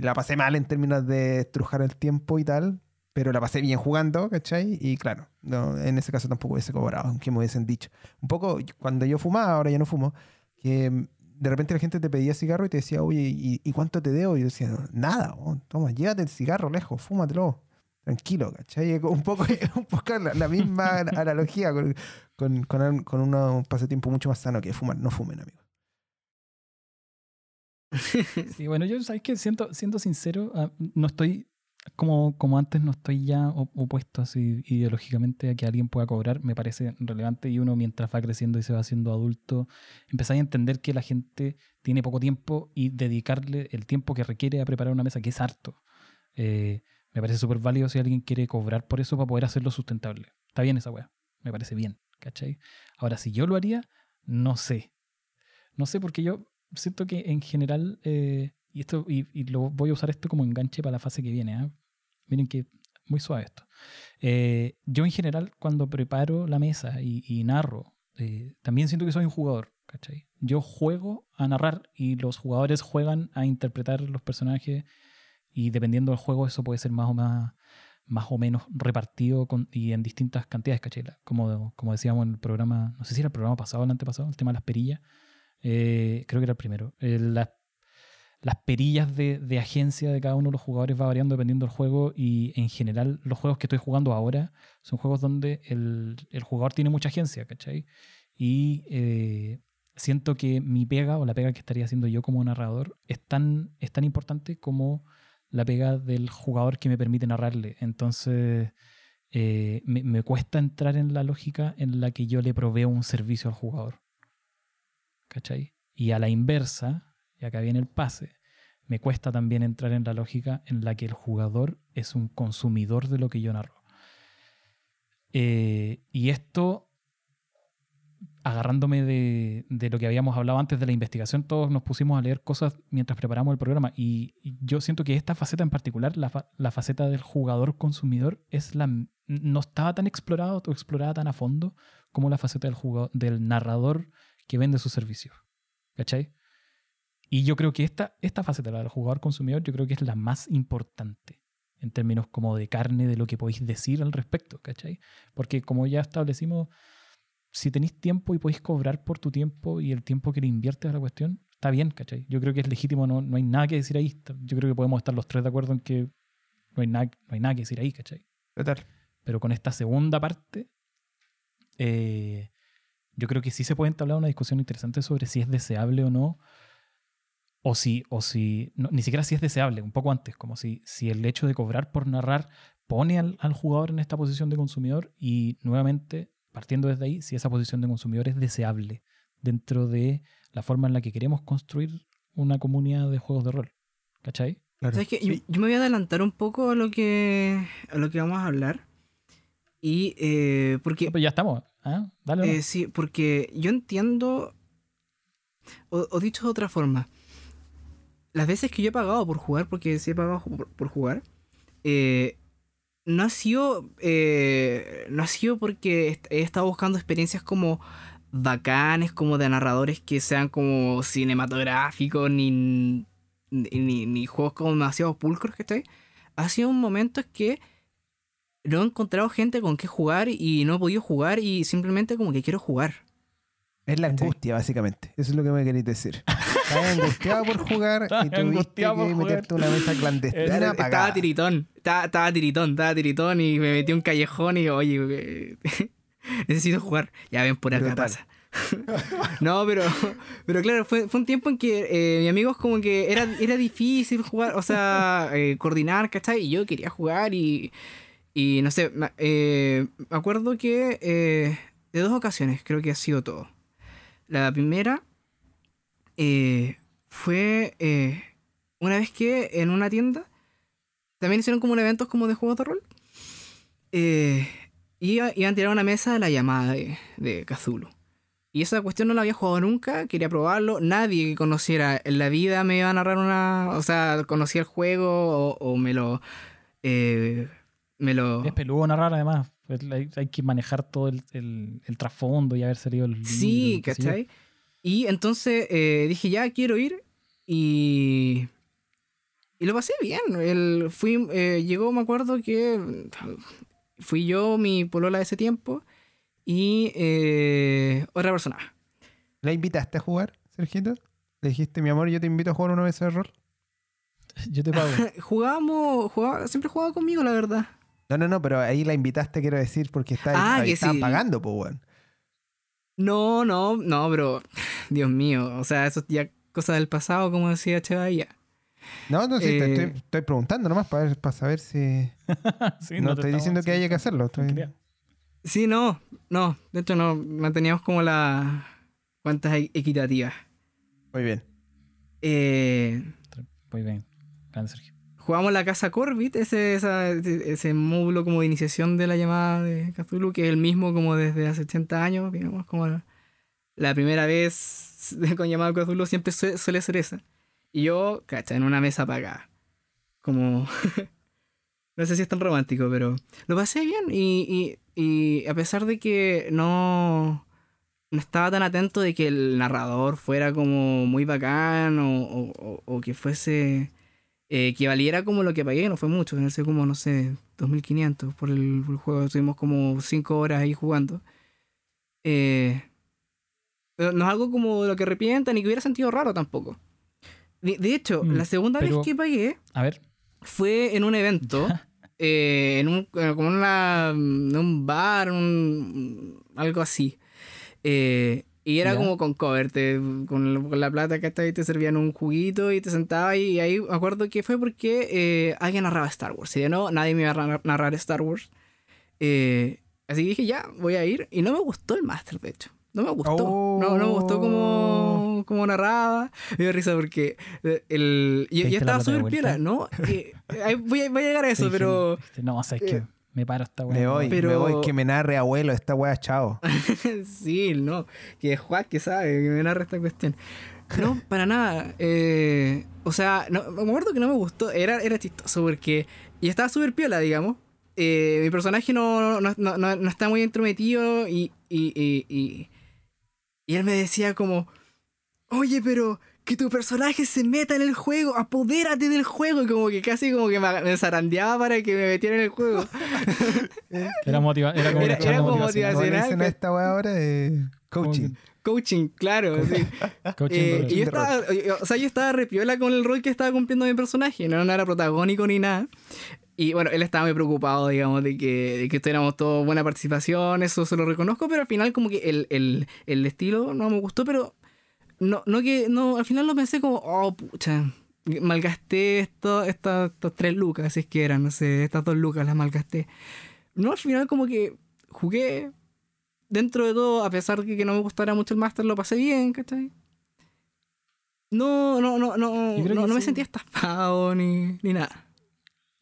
B: la pasé mal en términos de estrujar el tiempo y tal, pero la pasé bien jugando, ¿cachai? Y claro, no, en ese caso tampoco hubiese cobrado, aunque me hubiesen dicho. Un poco cuando yo fumaba, ahora ya no fumo, que de repente la gente te pedía cigarro y te decía, oye, ¿y, y cuánto te debo? Y yo decía, nada, oh, toma, llévate el cigarro lejos, fúmatelo tranquilo, ¿cachai? Un poco, [LAUGHS] un poco la, la misma analogía con, con, con, con un pasatiempo mucho más sano que fumar. No fumen, amigos. [LAUGHS]
A: Sí, bueno, yo, ¿sabes qué? Siento, siendo sincero, ah, no estoy, como, como antes, no estoy ya opuesto así ideológicamente a que alguien pueda cobrar. Me parece relevante y uno mientras va creciendo y se va haciendo adulto, empezáis a entender que la gente tiene poco tiempo y dedicarle el tiempo que requiere a preparar una mesa, que es harto. Eh, me parece súper válido si alguien quiere cobrar por eso para poder hacerlo sustentable. Está bien esa weá, me parece bien, ¿cachai? Ahora, si yo lo haría, no sé. No sé porque yo siento que en general, eh, y esto y, y lo voy a usar esto como enganche para la fase que viene. ¿ah? Miren que muy suave esto. Eh, yo en general cuando preparo la mesa y, y narro, eh, también siento que soy un jugador. ¿cachai? Yo juego a narrar y los jugadores juegan a interpretar los personajes y dependiendo del juego eso puede ser más o más más o menos repartido con- y en distintas cantidades, ¿cachai? Como, como decíamos en el programa, no sé si era el programa pasado o el antepasado, el tema de las perillas. Eh, creo que era el primero. Eh, las, las perillas de, de agencia de cada uno de los jugadores va variando dependiendo del juego y en general los juegos que estoy jugando ahora son juegos donde el, el jugador tiene mucha agencia, ¿cachai? Y eh, siento que mi pega o la pega que estaría haciendo yo como narrador es tan, es tan importante como la pega del jugador que me permite narrarle. Entonces, eh, me, me cuesta entrar en la lógica en la que yo le proveo un servicio al jugador. ¿Cachai? Y a la inversa, y acá viene el pase, me cuesta también entrar en la lógica en la que el jugador es un consumidor de lo que yo narro. Eh, y esto, agarrándome de, de lo que habíamos hablado antes de la investigación, todos nos pusimos a leer cosas mientras preparamos el programa. Y, yo siento que esta faceta en particular, la, la faceta del jugador consumidor, es la, no estaba tan explorada o explorada tan a fondo como la faceta del, jugador, del narrador que vende sus servicios. ¿Cachai? Y yo creo que esta, esta faceta, la del jugador consumidor, yo creo que es la más importante en términos como de carne de lo que podéis decir al respecto, ¿cachai? Porque como ya establecimos, si tenéis tiempo y podéis cobrar por tu tiempo y el tiempo que le inviertes a la cuestión, está bien, ¿cachai? Yo creo que es legítimo, no, no hay nada que decir ahí. Yo creo que podemos estar los tres de acuerdo en que no hay nada, no hay nada que decir ahí, ¿cachai?
B: Total.
A: Pero con esta segunda parte, eh, yo creo que sí se puede entablar una discusión interesante sobre si es deseable o no. O si, o si no, ni siquiera si es deseable, un poco antes, como si, si el hecho de cobrar por narrar pone al, al jugador en esta posición de consumidor y nuevamente, partiendo desde ahí, si esa posición de consumidor es deseable dentro de la forma en la que queremos construir una comunidad de juegos de rol. ¿Cachai?
B: Claro.
C: ¿Sabes qué? Yo,
B: Sí.
C: yo me voy a adelantar un poco a lo que, a lo que vamos a hablar. Y eh, porque
A: Pues ya estamos. ¿ah? Dale.
C: Eh,
A: nomás.
C: sí, porque yo entiendo, o, o dicho de otra forma, las veces que yo he pagado por jugar, porque sí he pagado por, por jugar, eh, no ha sido, eh, no ha sido porque he estado buscando experiencias como bacanes, como de narradores que sean como cinematográficos, ni, ni, juegos como demasiado pulcros, que Ha sido un momento en que no he encontrado gente con que jugar y no he podido jugar y simplemente como que quiero jugar.
B: Es la angustia, básicamente. Eso es lo que me queréis decir. [LAUGHS] Estás angustiado por jugar y tuviste que
A: jugar.
B: meterte a una mesa clandestina
A: Eh,
C: Estaba tiritón, estaba, estaba tiritón, estaba tiritón y me metí un callejón y oye, [LAUGHS] necesito jugar. Ya ven por acá pasa. [LAUGHS] no, pero, pero claro, fue, fue un tiempo en que eh, mi amigo como que era, era difícil jugar, o sea, eh, coordinar, ¿cachai? Y yo quería jugar y, y no sé, me, eh, acuerdo que eh, de dos ocasiones creo que ha sido todo. La primera eh, fue eh, una vez que en una tienda también hicieron como un eventos como de juegos de rol. eh, iba, iban a tirar una mesa de la llamada de, de Cthulhu. Y esa cuestión no la había jugado nunca, quería probarlo. Nadie que conociera en la vida me iba a narrar una. O sea, conocía el juego o, o me lo. eh, me lo.
A: Es peludo narrar además. Pues Hay, hay que manejar todo el, el- el trasfondo y haber salido el
C: Sí,
A: libro.
C: ¿cachai? Y entonces eh, dije, ya quiero ir. Y. Y lo pasé bien. El, fui, eh, llegó, me acuerdo que. Fui yo, mi polola de ese tiempo. Y eh, otra persona.
B: ¿La invitaste a jugar, Sergito? Le dijiste, mi amor, yo te invito a jugar una vez de rol. [LAUGHS]
A: Yo te pago. [LAUGHS]
C: Jugábamos, jugaba, siempre jugaba conmigo, la verdad.
B: No, no, no, pero ahí la invitaste, quiero decir, porque está,
C: Ah,
B: ahí
C: que
B: estaban
C: sí.
B: pagando, pues, weón.
C: No, no, no, pero. [SIGHS] Dios mío. O sea, eso es ya cosa del pasado, como decía Chevaya.
B: No, no, sí, te
C: Eh,
B: estoy, estoy preguntando nomás para, ver- para saber si. [LAUGHS]
A: Sí,
B: no
A: te
B: estoy diciendo que haya que hacerlo. estoy-.
C: Sí, no, no. De hecho, no. Manteníamos como las cuentas e- equitativas.
B: Muy bien.
C: Eh,
A: Muy bien. Grande Sergio.
C: Jugamos la casa Corbit, ese, ese, módulo como de iniciación de la llamada de Cthulhu, que es el mismo como desde hace 80 años, digamos, como la, la primera vez [LAUGHS] con llamada Cthulhu siempre sue- suele ser esa. Y yo, cacha, en una mesa apagada. Como... [LAUGHS] no sé si es tan romántico, pero lo pasé bien y, y, y a pesar de que no... No estaba tan atento de que el narrador fuera como muy bacán o- o- o que fuese eh, que valiera como lo que pagué, no fue mucho, no sé, como, no sé, 2500 por el, por el juego. Estuvimos como 5 horas ahí jugando. Eh, no es algo como lo que arrepienta ni que hubiera sentido raro tampoco. De, de hecho,
A: Mm,
C: la segunda
A: pero-
C: vez que pagué
A: A ver.
C: fue en un evento, [LAUGHS] eh, en un, eh, como una, en un bar, un, algo así. Eh, y era
A: Ya.
C: como con cover, te- con, la- con la plata que ahí te servían un juguito y te sentabas y ahí me acuerdo que fue porque eh, alguien narraba Star Wars. Y de no, nadie me iba a narrar- Star Wars. Eh, así que dije, ya, voy a ir. Y no me gustó el máster, de hecho. No me gustó. No, no me gustó como, como narraba. Me dio risa porque eh, el, yo,
A: ¿Te
C: yo estaba súper piola, ¿no? Eh, voy, a, voy a llegar a [LAUGHS] eso, pero...
A: No, sabes
C: eh,
A: que me paro esta weá.
B: Me voy,
C: Pero-
B: me voy, que me narre abuelo esta weá, chao. [LAUGHS]
C: sí, no. Que es Juan que sabe, que me narra esta cuestión. No, para nada. Eh, o sea, no, me acuerdo que no me gustó. Era, era chistoso porque yo estaba súper piola, digamos. Eh, mi personaje no, no, no, no, no está muy entrometido y, y, y, y, y él me decía como, oye, pero que tu personaje se meta en el juego, apodérate del juego. Y como que casi como que me, zarandeaba para que me metiera en el juego. [LAUGHS]
A: Era, motiva era como
C: Era- era como
A: motivacional.
B: ¿Cómo le
C: Nacional,
B: dicen a
C: que-
B: esta weá ahora? Eh, coaching.
C: Coaching, claro. sí. [LAUGHS]
A: Coaching
C: Eh, y yo estaba, yo- o sea, yo estaba repiola con el rol que estaba cumpliendo mi personaje, no, no era protagónico ni nada. Y bueno, él estaba muy preocupado, digamos, de que, de que tuviéramos toda buena participación, eso se lo reconozco, pero al final como que el, el, el estilo no me gustó, pero no, no que, no, al final lo pensé como, oh, pucha, malgasté esto, estas tres lucas, si es que eran, no sé, estas dos lucas las malgasté. No, al final como que jugué, dentro de todo, a pesar de que no me gustara mucho el máster, lo pasé bien, ¿cachai? No, no, no, no, no, no me sentía estafado ni, ni nada.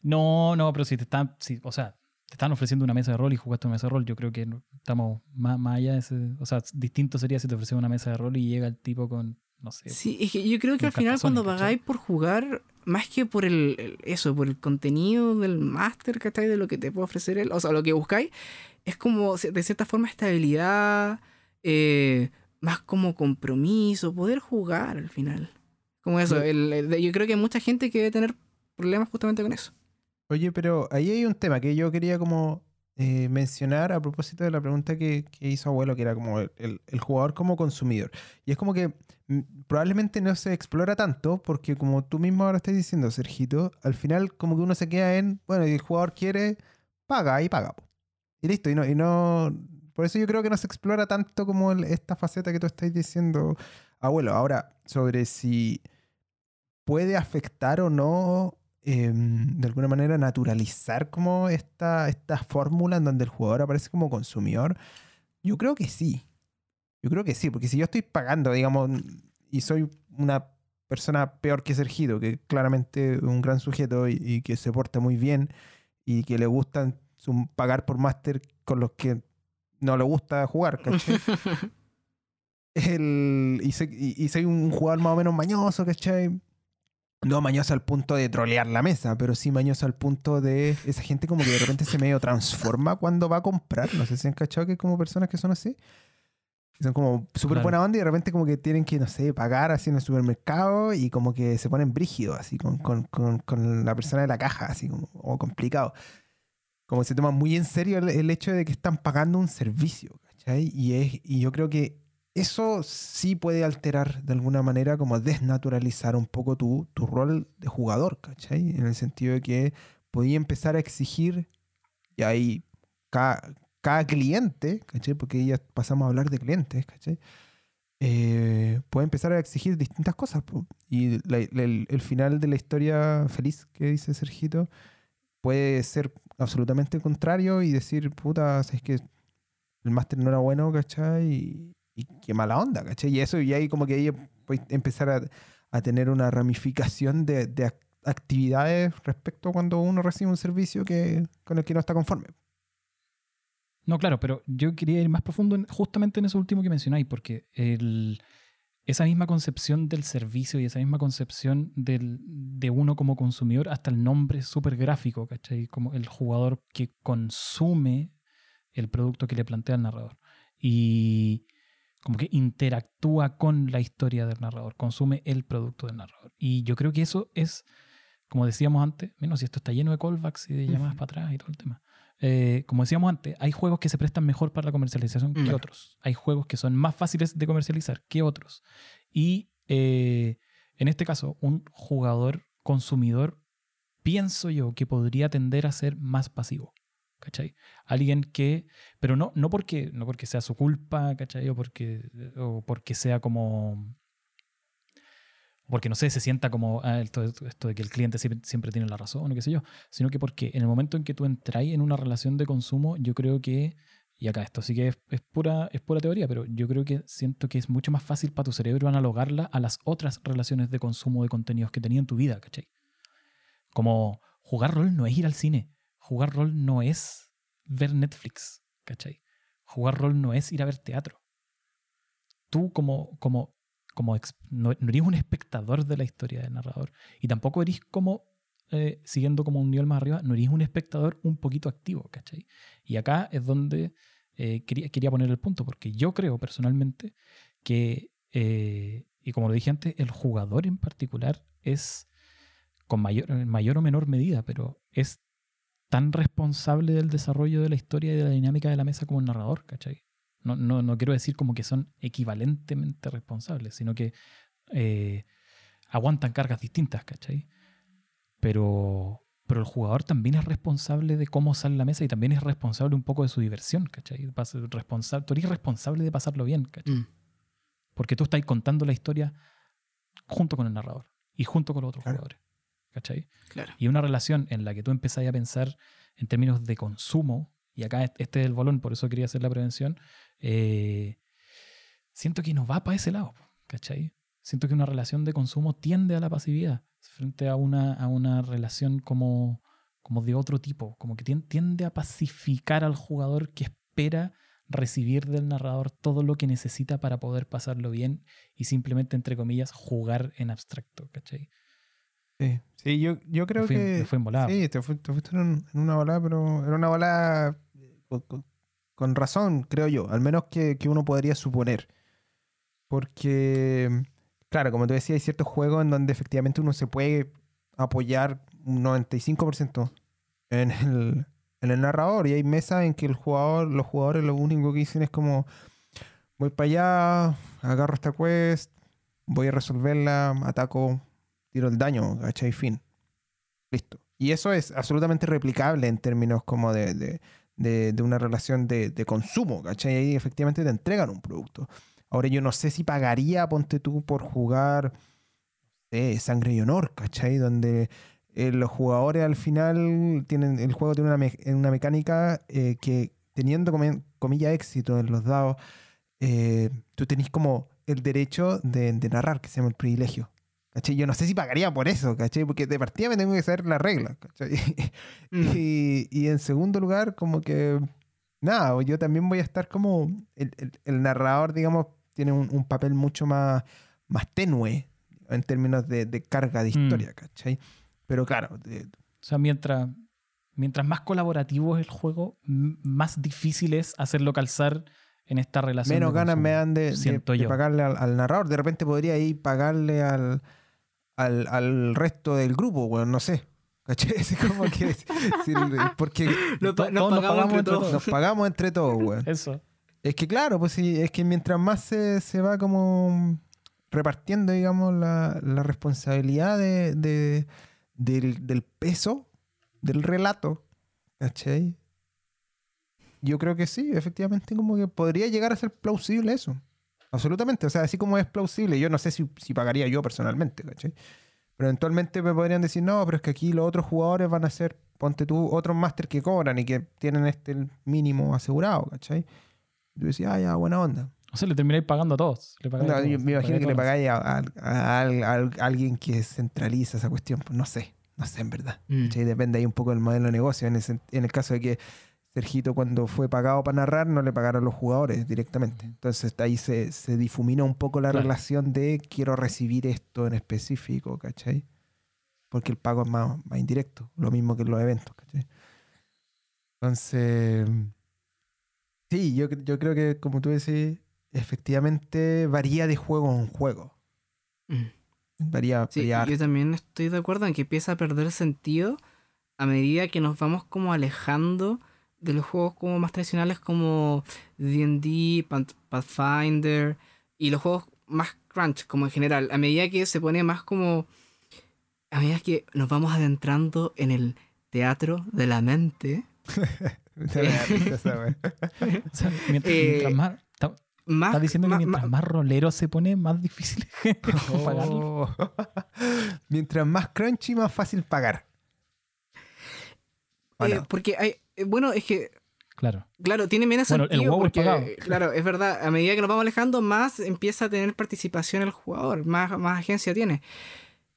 A: No, no, pero si te están, si- o sea, están ofreciendo una mesa de rol y jugaste una mesa de rol, yo creo que estamos más, más allá de ese, o sea, distinto sería si te ofrecen una mesa de rol y llega el tipo con, no sé,
C: Sí, es que yo creo que al final cuando pagáis por jugar, más que por el, el- eso, por el contenido del máster, ¿cachai? De lo que te puede ofrecer él, o sea, lo que buscáis, es como de cierta forma estabilidad, eh, más como compromiso, poder jugar al final. Como eso, el- yo creo que hay mucha gente que debe tener problemas justamente con eso.
B: Oye, pero ahí hay un tema que yo quería como eh, mencionar a propósito de la pregunta que, hizo abuelo, que era como el, jugador como consumidor. Y es como que mm, probablemente no se explora tanto, porque como tú mismo ahora estás diciendo, Sergito, al final como que uno se queda en, bueno, el jugador quiere, paga y paga. Y listo, y no, y no, por eso yo creo que no se explora tanto como esta faceta que tú estás diciendo, abuelo. Ahora, sobre si puede afectar o no em, de alguna manera naturalizar como esta, esta fórmula en donde el jugador aparece como consumidor? Yo creo que sí. Yo creo que sí, porque si yo estoy pagando, digamos, y soy una persona peor que Sergito, que claramente es un gran sujeto y, y que se porta muy bien y que le gustan su- pagar por máster con los que no le gusta jugar, ¿cachai? [LAUGHS] El- y, soy, y- y soy un jugador más o menos mañoso, ¿cachai? No mañoso al punto de trolear la mesa, pero sí mañoso al punto de esa gente como que de repente se medio transforma cuando va a comprar. No sé si han cachado que hay como personas que son así. Son como súper
A: Claro.
B: buena onda y de repente como que tienen que, no sé, pagar así en el supermercado y como que se ponen brígidos así con, con, con, con la persona de la caja, así como complicado. Como se toman muy en serio el, el hecho de que están pagando un servicio, ¿cachai? Y, es, y yo creo que eso sí puede alterar de alguna manera, como desnaturalizar un poco tu, tu rol de jugador, ¿cachai? En el sentido de que podía empezar a exigir, y ahí cada, cliente, ¿cachai? Porque ya pasamos a hablar de clientes, ¿cachai? Eh, puede empezar a exigir distintas cosas. Y el final de la historia feliz que dice Sergito puede ser absolutamente contrario y decir, puta, es que el máster no era bueno, ¿cachai? Y, y qué mala onda, ¿cachai? Y eso, y ahí como que ahí puede empezar a, a tener una ramificación de, de ac- actividades respecto a cuando uno recibe un servicio que, con el que no está conforme.
A: No, claro, pero yo quería ir más profundo en- justamente en eso último que mencionáis, porque el- esa misma concepción del servicio y esa misma concepción del- de uno como consumidor, hasta el nombre súper gráfico, ¿cachai? Como el jugador que consume el producto que le plantea el narrador. Y como que interactúa con la historia del narrador, consume el producto del narrador. Y yo creo que eso es, como decíamos antes, menos si esto está lleno de callbacks y de llamadas para atrás y todo el tema. Eh, como decíamos antes, hay juegos que se prestan mejor para la comercialización que otros. Hay juegos que son más fáciles de comercializar que otros. Y eh, en este caso, un jugador consumidor, pienso yo que podría tender a ser más pasivo. ¿Cachai? Alguien que. Pero no, no, porque, no porque sea su culpa, ¿cachai? O porque, o porque sea como. Porque no sé, se sienta como ah, esto, esto de que el cliente siempre, siempre tiene la razón o qué sé yo, sino que porque en el momento en que tú entras en una relación de consumo, yo creo que, y acá esto sí que es, es pura, es pura teoría, pero yo creo que siento que es mucho más fácil para tu cerebro analogarla a las otras relaciones de consumo de contenidos que tenía en tu vida, ¿cachai? Como jugar rol no es ir al cine, jugar rol no es ver Netflix, ¿cachai? Jugar rol no es ir a ver teatro. Tú como, como, como no, eres un espectador de la historia del narrador y tampoco eres como, eh, siguiendo como un nivel más arriba, no eres un espectador un poquito activo, ¿cachai? Y acá es donde eh, quería, quería poner el punto, porque yo creo personalmente que, eh, y como lo dije antes, el jugador en particular es, con mayor, mayor o menor medida, pero es tan responsable del desarrollo de la historia y de la dinámica de la mesa como el narrador, ¿cachai? No, no, no quiero decir como que son equivalentemente responsables, sino que eh, aguantan cargas distintas, ¿cachai? Pero, pero el jugador también es responsable de cómo sale la mesa y también es responsable un poco de su diversión, ¿cachai? Responsable, tú eres responsable de pasarlo bien, ¿cachai?
C: Mm.
A: Porque tú estás contando la historia junto con el narrador y junto con los otros
B: Claro.
A: jugadores, ¿cachai?
C: Claro.
A: Y una relación en la que tú empezás a pensar en términos de consumo, y acá est- este es el balón, por eso quería hacer la prevención, eh, siento que no va para ese lado, ¿cachai? Siento que una relación de consumo tiende a la pasividad frente a una, a una relación como, como de otro tipo, como que tien- tiende a pacificar al jugador que espera recibir del narrador todo lo que necesita para poder pasarlo bien y simplemente, entre comillas, jugar en abstracto, ¿cachai?
B: Sí, sí yo, yo creo
A: fui-
B: que...
A: embolado.
B: Sí, te, fui- te fuiste en, un- en una bola, pero era una bola con, con- con razón, creo yo. Al menos que, que uno podría suponer. Porque, claro, como te decía, hay ciertos juegos en donde efectivamente uno se puede apoyar un 95% en el, en el narrador. Y hay mesas en que el jugador, los jugadores lo único que dicen es como, voy para allá, agarro esta quest, voy a resolverla, ataco, tiro el daño, ¿cachai? Fin. Listo. Y eso es absolutamente replicable en términos como de, de- de- una relación de, consumo, ¿cachai? Ahí efectivamente te entregan un producto. Ahora yo no sé si pagaría, ponte tú, por jugar Sangre y Honor, ¿cachai? Donde eh, los jugadores al final tienen, el juego tiene una, una mecánica eh, que teniendo comi- comilla éxito en los dados, eh, tú tenés como el derecho de, de narrar, que se llama el privilegio. ¿Cachai? Yo no sé si pagaría por eso, ¿cachai? Porque de partida me tengo que saber las reglas, ¿cachai? [LAUGHS]
C: Mm.
B: Y, y en segundo lugar, como que, nada, yo también voy a estar como, el, el- el narrador, digamos, tiene un, un papel mucho más, más tenue en términos de, de carga de
A: Mm.
B: historia, ¿cachai? Pero claro, de-
A: O sea, mientras, mientras más colaborativo es el juego, más difícil es hacerlo calzar en esta relación.
B: menos ganas me dan de, de- pagarle al, al narrador. De repente podría ir pagarle al, al, al resto del grupo, bueno, no sé. ¿Cachai? [LAUGHS] Así como que, porque [LAUGHS]
C: pa- nos pagamos entre
A: entre
C: todos.
B: nos pagamos entre todos, [LAUGHS] weón.
A: Eso.
B: Es que claro, pues sí, es que mientras más se, se va como repartiendo, digamos, la, la responsabilidad de, de- del, del peso del relato, ¿cachai? Yo creo que sí, efectivamente, como que podría llegar a ser plausible eso. Absolutamente, o sea, así como es plausible, yo no sé si, si pagaría yo personalmente, ¿cachai? Pero eventualmente me podrían decir, no, pero es que aquí los otros jugadores van a ser, ponte tú, otros máster que cobran y que tienen este mínimo asegurado, ¿cachai? Y tú decías, ah, ya, buena onda.
A: O sea, le termináis pagando a todos. Le pagáis a
B: No,
A: todos,
B: yo me imagino que le
A: pagáis
B: a, a- a- a- a alguien que centraliza esa cuestión. Pues no sé, no sé en verdad.
C: Mm.
B: Depende ahí un poco del modelo de negocio. En, ese- en el caso de que Sergito cuando fue pagado para narrar no le pagaron los jugadores directamente. Entonces ahí se, se difuminó un poco la
A: Claro.
B: relación de quiero recibir esto en específico, ¿cachai? Porque el pago es más, más indirecto, lo mismo que en los eventos, ¿cachai? Entonces, sí, yo, yo creo que como tú decís, efectivamente varía de juego en juego.
C: Mm.
B: Varía,
C: Sí,
B: varía
C: yo también estoy de acuerdo en que empieza a perder sentido a medida que nos vamos como alejando de los juegos como más tradicionales como D&D, Pathfinder y los juegos más crunch como en general. A medida que se pone más como... A medida que nos vamos adentrando en el teatro de la mente,
B: Me da risa esa wea. [LAUGHS]
A: O sea, mientras, más. está-
C: más...
A: Estás diciendo que mientras
C: más-
A: más rolero se pone, más difícil es [LAUGHS] [LAUGHS] pagarlo.
B: Oh. Mientras más crunchy, más fácil pagar. ¿O
C: eh,
B: no?
C: porque hay... eh, Bueno, es que
A: Claro.
C: Claro, tiene menos
A: Bueno, el
C: sentido
A: WoW es
C: porque,
A: pagado.
C: claro, es verdad, a medida que nos vamos alejando, más empieza a tener participación el jugador, más, más agencia tiene.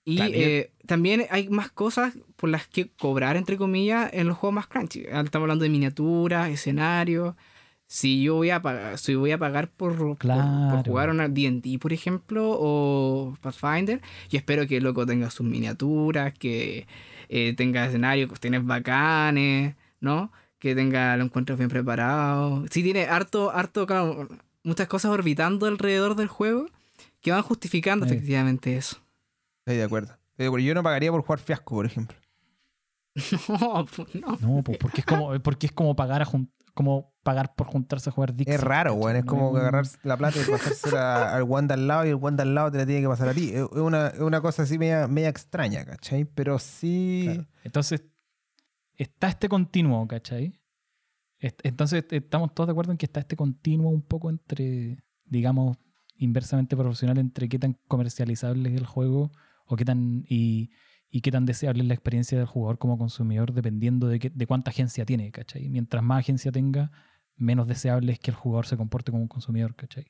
C: Y
B: También.
C: eh, también hay más cosas por las que cobrar, entre comillas, en los juegos más crunchy. Ah, Estamos hablando de miniaturas, escenarios. Si yo voy a pagar, si voy a pagar por, por- por, jugar una D&D, por ejemplo, o Pathfinder, yo espero que el loco tenga sus miniaturas, que eh, tenga escenarios, cuestiones bacanes, ¿no? Que tenga los encuentros bien preparados. Sí tiene harto, harto, claro, muchas cosas orbitando alrededor del juego que van justificando
A: Sí.
C: efectivamente eso.
B: Estoy de acuerdo. Estoy de acuerdo. Yo no pagaría por jugar fiasco, por ejemplo. [LAUGHS]
C: No, pues no.
A: No, pues porque es como, porque es como pagar a jun- como pagar por juntarse a jugar Dixit.
B: Es raro, weón. Es como agarrar la plata y pasársela [LAUGHS] al Wanda al lado y el Wanda al lado te la tiene que pasar a ti. Es una, una cosa así media, media extraña, ¿cachai? Pero sí.
A: Claro. Entonces, está este continuo, ¿cachai? Entonces, estamos todos de acuerdo en que está este continuo un poco entre, digamos, inversamente proporcional entre qué tan comercializable es el juego o qué tan y, qué tan deseable es la experiencia del jugador como consumidor dependiendo de, qué- de cuánta agencia tiene, ¿cachai? Mientras más agencia tenga, menos deseable es que el jugador se comporte como un consumidor, ¿cachai?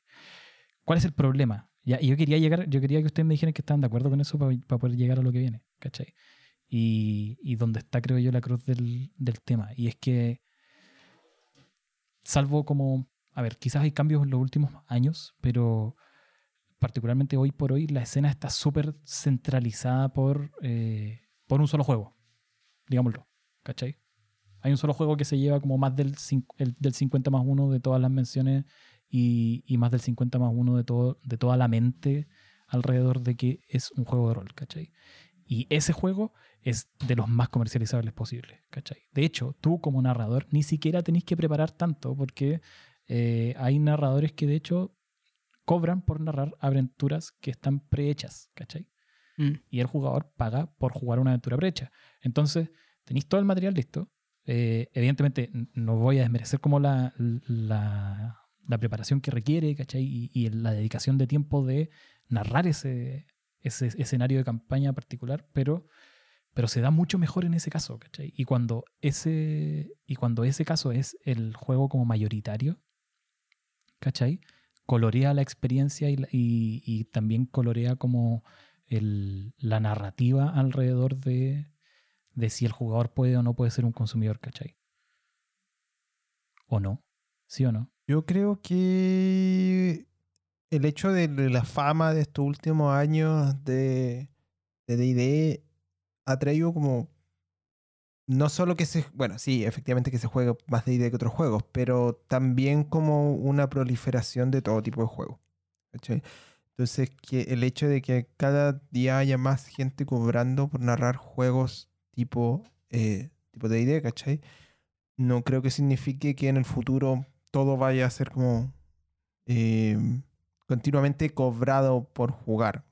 A: ¿Cuál es el problema? Ya, yo quería llegar, yo quería que ustedes me dijeran que estaban de acuerdo con eso para, para poder llegar a lo que viene, ¿cachai? Y, y donde está, creo yo, la cruz del, del tema. Y es que, salvo como, a ver, quizás hay cambios en los últimos años, pero particularmente hoy por hoy la escena está súper centralizada por, eh, por un solo juego, digámoslo, ¿cachai? Hay un solo juego que se lleva como más del, el- del 50 más 1 de todas las menciones y, y más del 50 más 1 de, todo, de toda la mente alrededor de que es un juego de rol, ¿cachai? Y ese juego es de los más comercializables posibles, ¿cachai? De hecho, tú como narrador ni siquiera tenés que preparar tanto porque eh, hay narradores que de hecho cobran por narrar aventuras que están prehechas, ¿cachai?
C: Mm.
A: y el jugador paga por jugar una aventura prehecha. Entonces, tenéis todo el material listo. Eh, evidentemente, no voy a desmerecer como la, la, la preparación que requiere, ¿cachai? Y, y la dedicación de tiempo de narrar ese, ese escenario de campaña particular, pero, pero se da mucho mejor en ese caso, ¿cachai? Y cuando ese, y cuando ese caso es el juego como mayoritario, ¿cachai? Colorea la experiencia y, y también colorea como el- la narrativa alrededor de, de si el jugador puede o no puede ser un consumidor, ¿cachai? ¿O no? ¿Sí o no?
B: Yo creo que el hecho de la fama de estos últimos años de D&D ha traído como no solo que se, bueno, sí, efectivamente que se juega más D&D que otros juegos, pero también como una proliferación de todo tipo de juegos. ¿cachai? Entonces, que el hecho de que cada día haya más gente cobrando por narrar juegos tipo eh, tipo D&D, ¿cachai? No creo que signifique que en el futuro todo vaya a ser como eh, continuamente cobrado por jugar.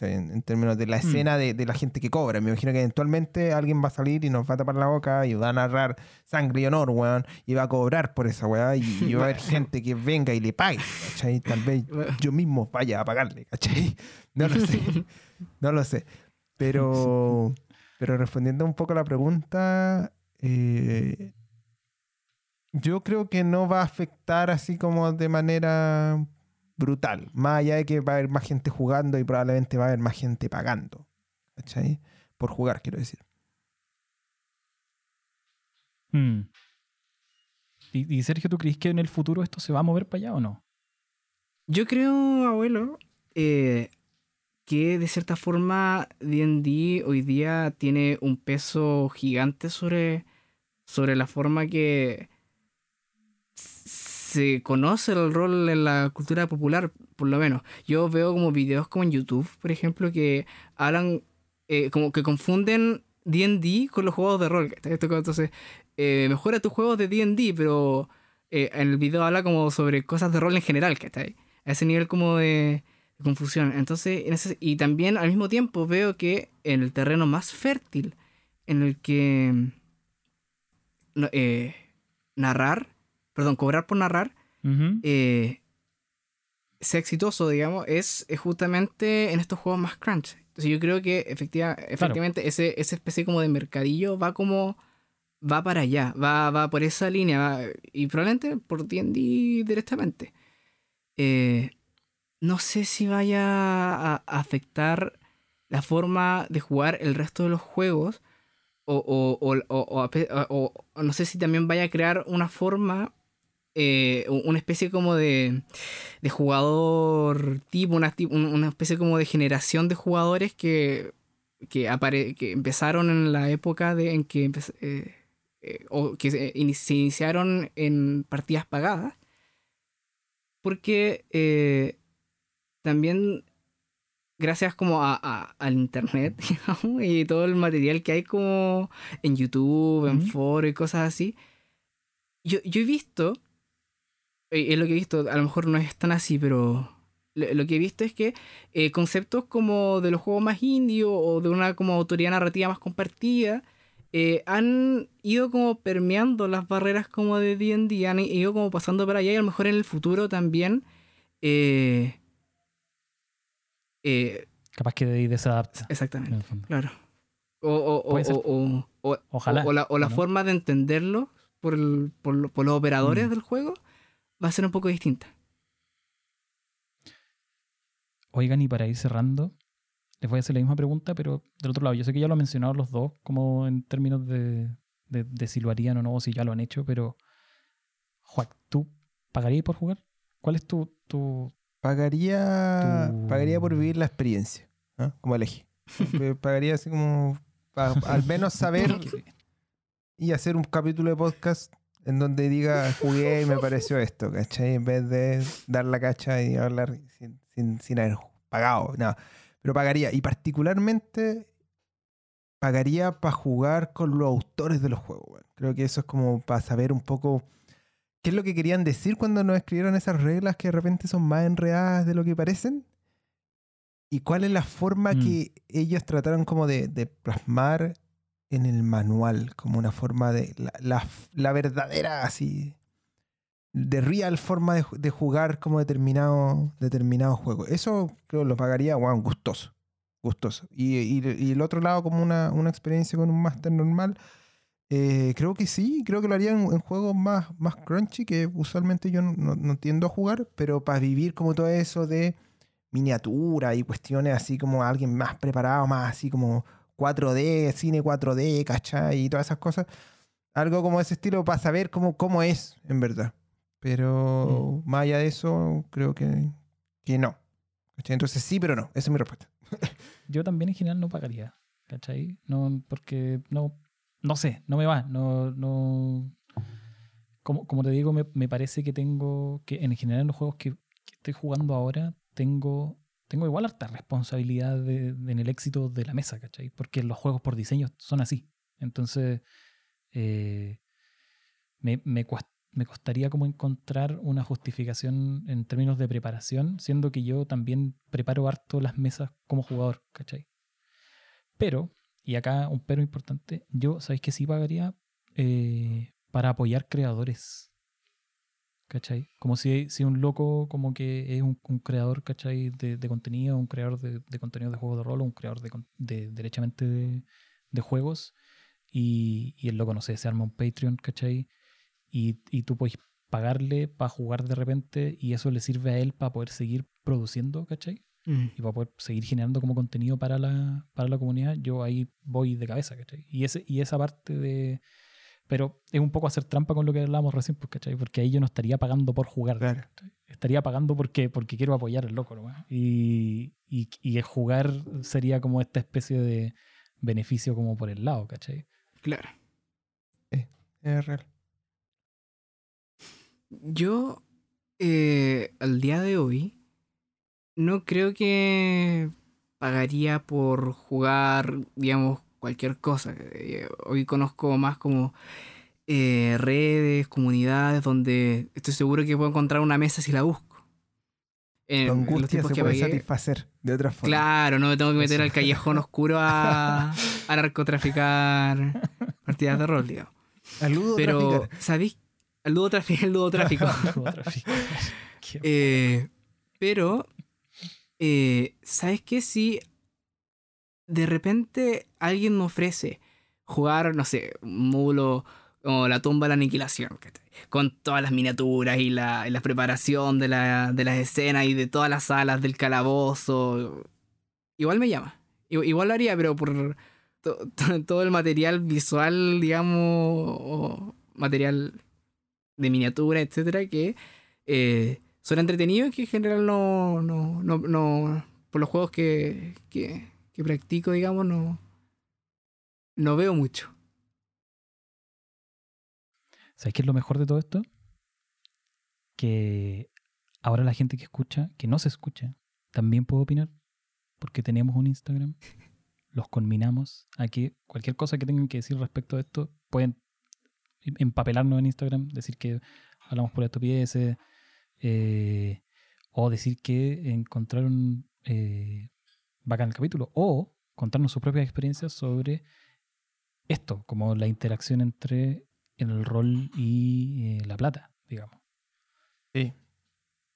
B: En, en términos de la escena de, de la gente que cobra. Me imagino que eventualmente alguien va a salir y nos va a tapar la boca y va a narrar sangre y honor, weón, y va a cobrar por esa weá. Y, y va a haber [LAUGHS] gente que venga y le pague, ¿cachai? Tal vez yo mismo vaya a pagarle, ¿cachai? [LAUGHS] No lo sé, [LAUGHS] no lo sé. Pero, pero respondiendo un poco a la pregunta, eh, yo creo que no va a afectar así como de manera brutal. Más allá de que va a haber más gente jugando y probablemente va a haber más gente pagando. ¿Cachai? Por jugar, quiero decir.
A: Mm. ¿Y, y, Sergio, tú crees que en el futuro esto se va a mover para allá o no?
C: Yo creo, abuelo, eh, que de cierta forma D&D hoy día tiene un peso gigante sobre, sobre la forma que se conoce el rol en la cultura popular, por lo menos. Yo veo como videos como en YouTube, por ejemplo, que hablan, eh, como que confunden D&D con los juegos de rol. Entonces, eh, mejora tus juegos de D&D, pero eh, en el video habla como sobre cosas de rol en general, que está ahí. A ese nivel como de, confusión. Entonces, en ese, y también al mismo tiempo veo que en el terreno más fértil, en el que narrar perdón, cobrar por narrar,
A: uh -huh.
C: eh, sea exitoso, digamos, es, es, justamente en estos juegos más crunch. Entonces yo creo que efectiva, efectivamente claro. ese, esa especie como de mercadillo va como, va para allá, va, va por esa línea, va, y probablemente por D&D directamente. Eh, no sé si vaya a, a afectar la forma de jugar el resto de los juegos, o, o, o, o, no sé si también vaya a crear una forma, eh, una especie como de, de jugador tipo, una, una, especie como de generación de jugadores que, que, apare que empezaron en la época de, en que, eh, eh, o que se, se, iniciaron en partidas pagadas. Porque también gracias como a, a, al internet [LAUGHS] digamos, y todo el material que hay como en YouTube, en -huh. foros y cosas así. Yo, yo he visto, es lo que he visto, a lo mejor no es tan así, pero lo, que he visto es que eh, conceptos como de los juegos más indie o, de una como autoría narrativa más compartida eh, han ido como permeando las barreras como de D&D, han ido como pasando para allá y a lo mejor en el futuro también... Eh, eh,
A: Capaz que de ahí desadapta.
C: Exactamente, claro. O, o, o, o,
A: Ojalá.
C: O la, o la
A: ¿no?
C: forma de entenderlo por, el, por, por, los operadores
A: Mm.
C: del juego va a ser un poco distinta.
A: Oigan, y para ir cerrando, les voy a hacer la misma pregunta, pero del otro lado. Yo sé que ya lo han mencionado los dos, como en términos de, de, de si lo harían o no, o si ya lo han hecho, pero. Juac, ¿tú pagarías por jugar? ¿Cuál es tu, tu,
B: Pagaría,
A: Tu-
B: pagaría por vivir la experiencia, ¿no? como elegí. [LAUGHS] pagaría así como al menos saber [LAUGHS] y hacer un capítulo de podcast en donde diga jugué y me pareció esto, ¿cachai? En vez de dar la cacha y hablar sin, sin, sin haber pagado, no. Pero pagaría, y particularmente pagaría para jugar con los autores de los juegos. Creo que eso es como para saber un poco qué es lo que querían decir cuando nos escribieron esas reglas que de repente son más enredadas de lo que parecen. Y cuál es la forma
A: Mm.
B: que ellos trataron como de, de plasmar en el manual, como una forma de la, la- la verdadera así, de real forma de, de jugar como determinado, determinado juego. Eso creo lo pagaría, wow, gustoso. Gustoso. Y, y- y el otro lado como una, una experiencia con un máster normal, eh, creo que sí, creo que lo haría en, en juegos más, más crunchy que usualmente yo no, no- no tiendo a jugar, pero para vivir como todo eso de miniatura y cuestiones así como alguien más preparado, más así como 4D, cine 4D, ¿cachai? Y todas esas cosas. Algo como ese estilo para saber cómo, cómo es, en verdad. Pero más allá de eso, creo que, que no. ¿Cachai? Entonces sí, pero no. Esa es mi respuesta. [LAUGHS]
A: Yo también en general no pagaría, ¿cachai? No, porque no, no sé, no me va. No, no. Como, como te digo, me, me parece que tengo que en general en los juegos que, que estoy jugando ahora, tengo, tengo igual harta responsabilidad en el éxito de la mesa, ¿cachai? Porque los juegos por diseño son así. Entonces, eh, me, me, me costaría como encontrar una justificación en términos de preparación, siendo que yo también preparo harto las mesas como jugador, ¿cachai? Pero, y acá un pero importante, yo, ¿sabéis que sí pagaría eh, para apoyar creadores? ¿Cachai? Como si, si un loco como que es un, un creador, ¿cachai? De, de contenido, un creador de, de contenido de juegos de rol, un creador de, de- derechamente de, de juegos, y, y el loco, no sé, se arma un Patreon, ¿cachai? Y, y tú puedes pagarle para jugar de repente y eso le sirve a él para poder seguir produciendo, ¿cachai?
C: Mm.
A: y para poder seguir generando como contenido para la, para la comunidad, yo ahí voy de cabeza, ¿cachai? Y, ese, y esa parte de... Pero es un poco hacer trampa con lo que hablábamos recién, pues, ¿cachai? Porque ahí yo no estaría pagando por jugar. Estaría pagando porque, porque quiero apoyar al loco, nomás. Y, y, y el jugar sería como esta especie de beneficio como por el lado, ¿cachai?
C: Claro.
B: Es real.
C: Yo, eh, al día de hoy, no creo que pagaría por jugar, digamos, cualquier cosa. Eh, Hoy conozco más como eh, redes, comunidades, donde estoy seguro que puedo encontrar una mesa si la busco. En,
B: Tu
C: en los
B: angustia
C: tiempos
B: se
C: que
B: puede
C: pagué-
B: satisfacer de otra forma.
C: Claro, no me tengo que meter
A: Eso.
C: al callejón oscuro a, [LAUGHS] a narcotraficar partidas de rol, digamos.
B: Saludos,
C: Pero,
B: traficar.
C: ¿sabéis? El ludotráfico, el ludotráfico. [LAUGHS]
A: Ludotráfico. [LAUGHS] Qué-
C: Eh, pero, eh, ¿sabes qué? Si de repente alguien me ofrece jugar, no sé, un módulo como la tumba de la aniquilación, con todas las miniaturas y la, y la preparación de, la, de las escenas y de todas las salas del calabozo, igual me llama. Igual lo haría, pero por to- to- [LAUGHS] todo el material visual, digamos, o material de miniatura, etcétera, que eh, son entretenidos y que en general no, no, no, no- por los juegos que, que practico, digamos, no, no veo mucho.
A: ¿Sabes qué es lo mejor de todo esto? Que ahora la gente que escucha, que no se escucha, también puede opinar. Porque tenemos un Instagram. [LAUGHS] Los conminamos a que cualquier cosa que tengan que decir respecto a esto, pueden empapelarnos en Instagram, decir que hablamos por estupideces, eh, o decir que encontraron eh, bacán el capítulo, o contarnos sus propias experiencias sobre esto, como la interacción entre el rol y eh, la plata, digamos.
B: Sí.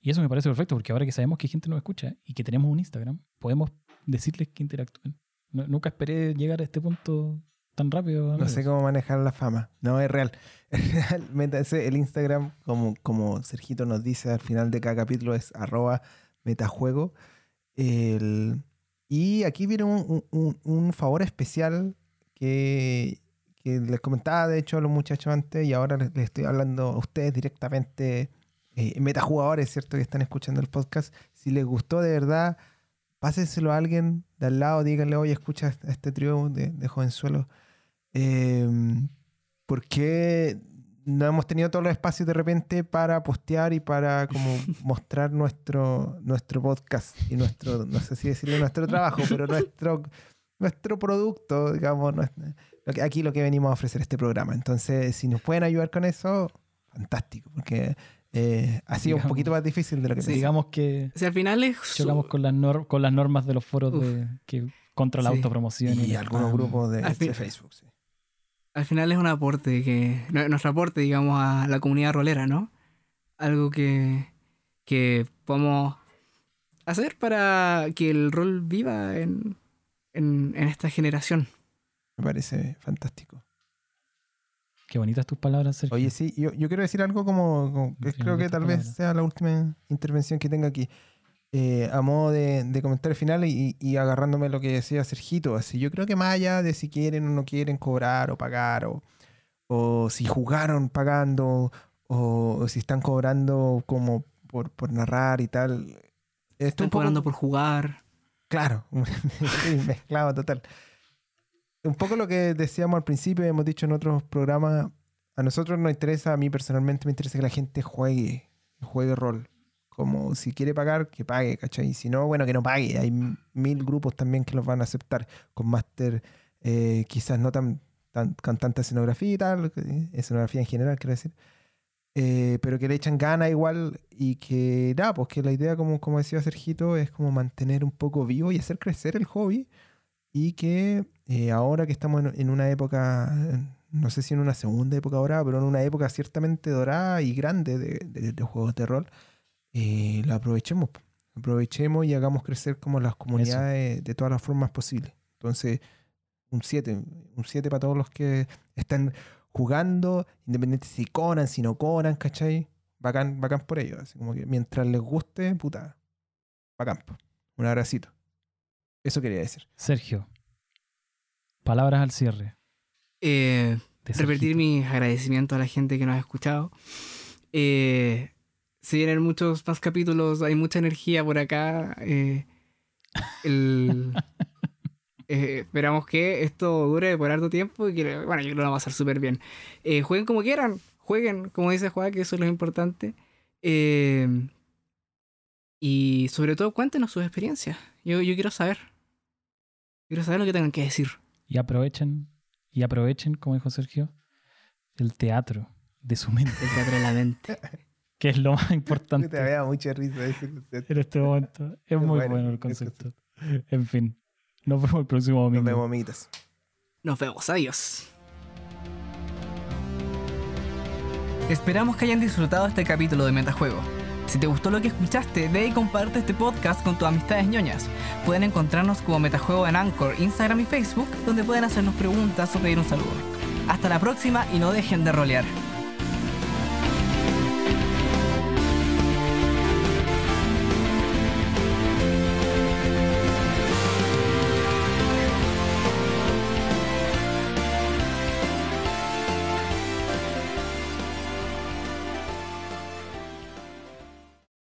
A: Y eso me parece perfecto, porque ahora que sabemos que gente nos escucha y que tenemos un Instagram, podemos decirles que interactúen. No- nunca esperé llegar a este punto tan rápido.
B: No sé cómo manejar la fama. No, es real. [LAUGHS] Es real. Métanse, el Instagram, como, como Sergito nos dice al final de cada capítulo, es arroba metajuego. El- y aquí viene un, un- favor especial que, que les comentaba, de hecho, a los muchachos antes, y ahora les, estoy hablando a ustedes directamente, eh, metajugadores, ¿cierto? Que están escuchando el podcast. Si les gustó de verdad, pásenselo a alguien de al lado, díganle, oye, escucha a este trío de, de. Eh, ¿Por qué no hemos tenido todos los espacios de repente para postear y para como [LAUGHS] mostrar nuestro, nuestro podcast y nuestro, no sé si decirle nuestro trabajo, pero nuestro, nuestro producto, digamos, aquí lo que venimos a ofrecer este programa. Entonces, si nos pueden ayudar con eso, fantástico, porque eh, ha sido un poquito más difícil de lo que
C: Sí.
A: Digamos que
C: sea, al final es...
A: chocamos con las, nor- con las normas de los foros de, que, contra la
C: Sí.
A: autopromoción.
B: Y
A: el
B: algunos
A: spam.
B: grupos de,
C: Al
B: de Facebook. sí.
C: Al final es un aporte que nu- nuestro aporte digamos a la comunidad rolera no algo que que podemos hacer para que el rol viva en, en, en esta generación
B: Me parece fantástico.
A: Qué bonitas tus palabras, Sergio.
B: Oye, sí, yo, yo quiero decir algo como, como que creo que tal vez sea la última intervención que tenga aquí. Eh, a modo de, de comentario final y, y agarrándome lo que decía Sergito, así yo creo que más allá de si quieren o no quieren cobrar o pagar o, o si jugaron pagando o, o si están cobrando como por, por narrar y tal.
C: Están
B: poco-
C: cobrando por jugar.
B: Claro, [LAUGHS] mezclado total. Un poco lo que decíamos al principio, hemos dicho en otros programas, a nosotros nos interesa, a mí personalmente me interesa que la gente juegue, juegue rol. Como si quiere pagar, que pague, ¿cachai? Si no, bueno, que no pague. Hay mil grupos también que los van a aceptar, con máster eh, quizás no tan, tan con tanta escenografía y tal, escenografía en general, quiero decir. Eh, pero que le echan gana igual y que nada, pues que la idea, como, como decía Sergito, es como mantener un poco vivo y hacer crecer el hobby y que eh, ahora que estamos en, en una época, no sé si en una segunda época dorada, pero en una época ciertamente dorada y grande de, de- de juegos de rol, eh, lo aprovechemos. Aprovechemos y hagamos crecer como las comunidades de todas las formas posibles. Entonces, un 7, un 7 para todos los que están jugando, independiente si conan, si no conan, ¿cachai? Bacán, bacán por ello. Así como que mientras les guste, puta, bacán. Un abracito. Eso quería decir.
A: Sergio, palabras al cierre.
C: Eh, repetir mis agradecimientos a la gente que nos ha escuchado. Eh, se vienen muchos más capítulos, hay mucha energía por acá. eh, el- [LAUGHS] eh, esperamos que esto dure por harto tiempo y que, bueno, yo creo que lo vamos a pasar súper bien. Eh, jueguen como quieran, jueguen, como dice Juan, que eso es lo importante. Eh, y sobre todo, cuéntenos sus experiencias. Yo, yo quiero saber. Quiero saber lo que tengan que decir.
A: Y aprovechen, y aprovechen, como dijo Sergio, el teatro de su mente,
C: El teatro de la mente. [LAUGHS]
A: que es lo más [LAUGHS] importante.
B: Te da mucha risa ese concepto.
A: en este momento. [LAUGHS] Es muy
B: bueno,
A: bueno, el concepto. En fin, nos vemos el próximo
B: Nos
A: domingo.
B: vemos, amiguitas.
C: Nos vemos, adiós. Esperamos que hayan disfrutado este capítulo de Metajuego. Si te gustó lo que escuchaste, ve y comparte este podcast con tus amistades ñoñas. Pueden encontrarnos como Metajuego en Anchor, Instagram y Facebook, donde pueden hacernos preguntas o pedir un saludo. Hasta la próxima y no dejen de rolear.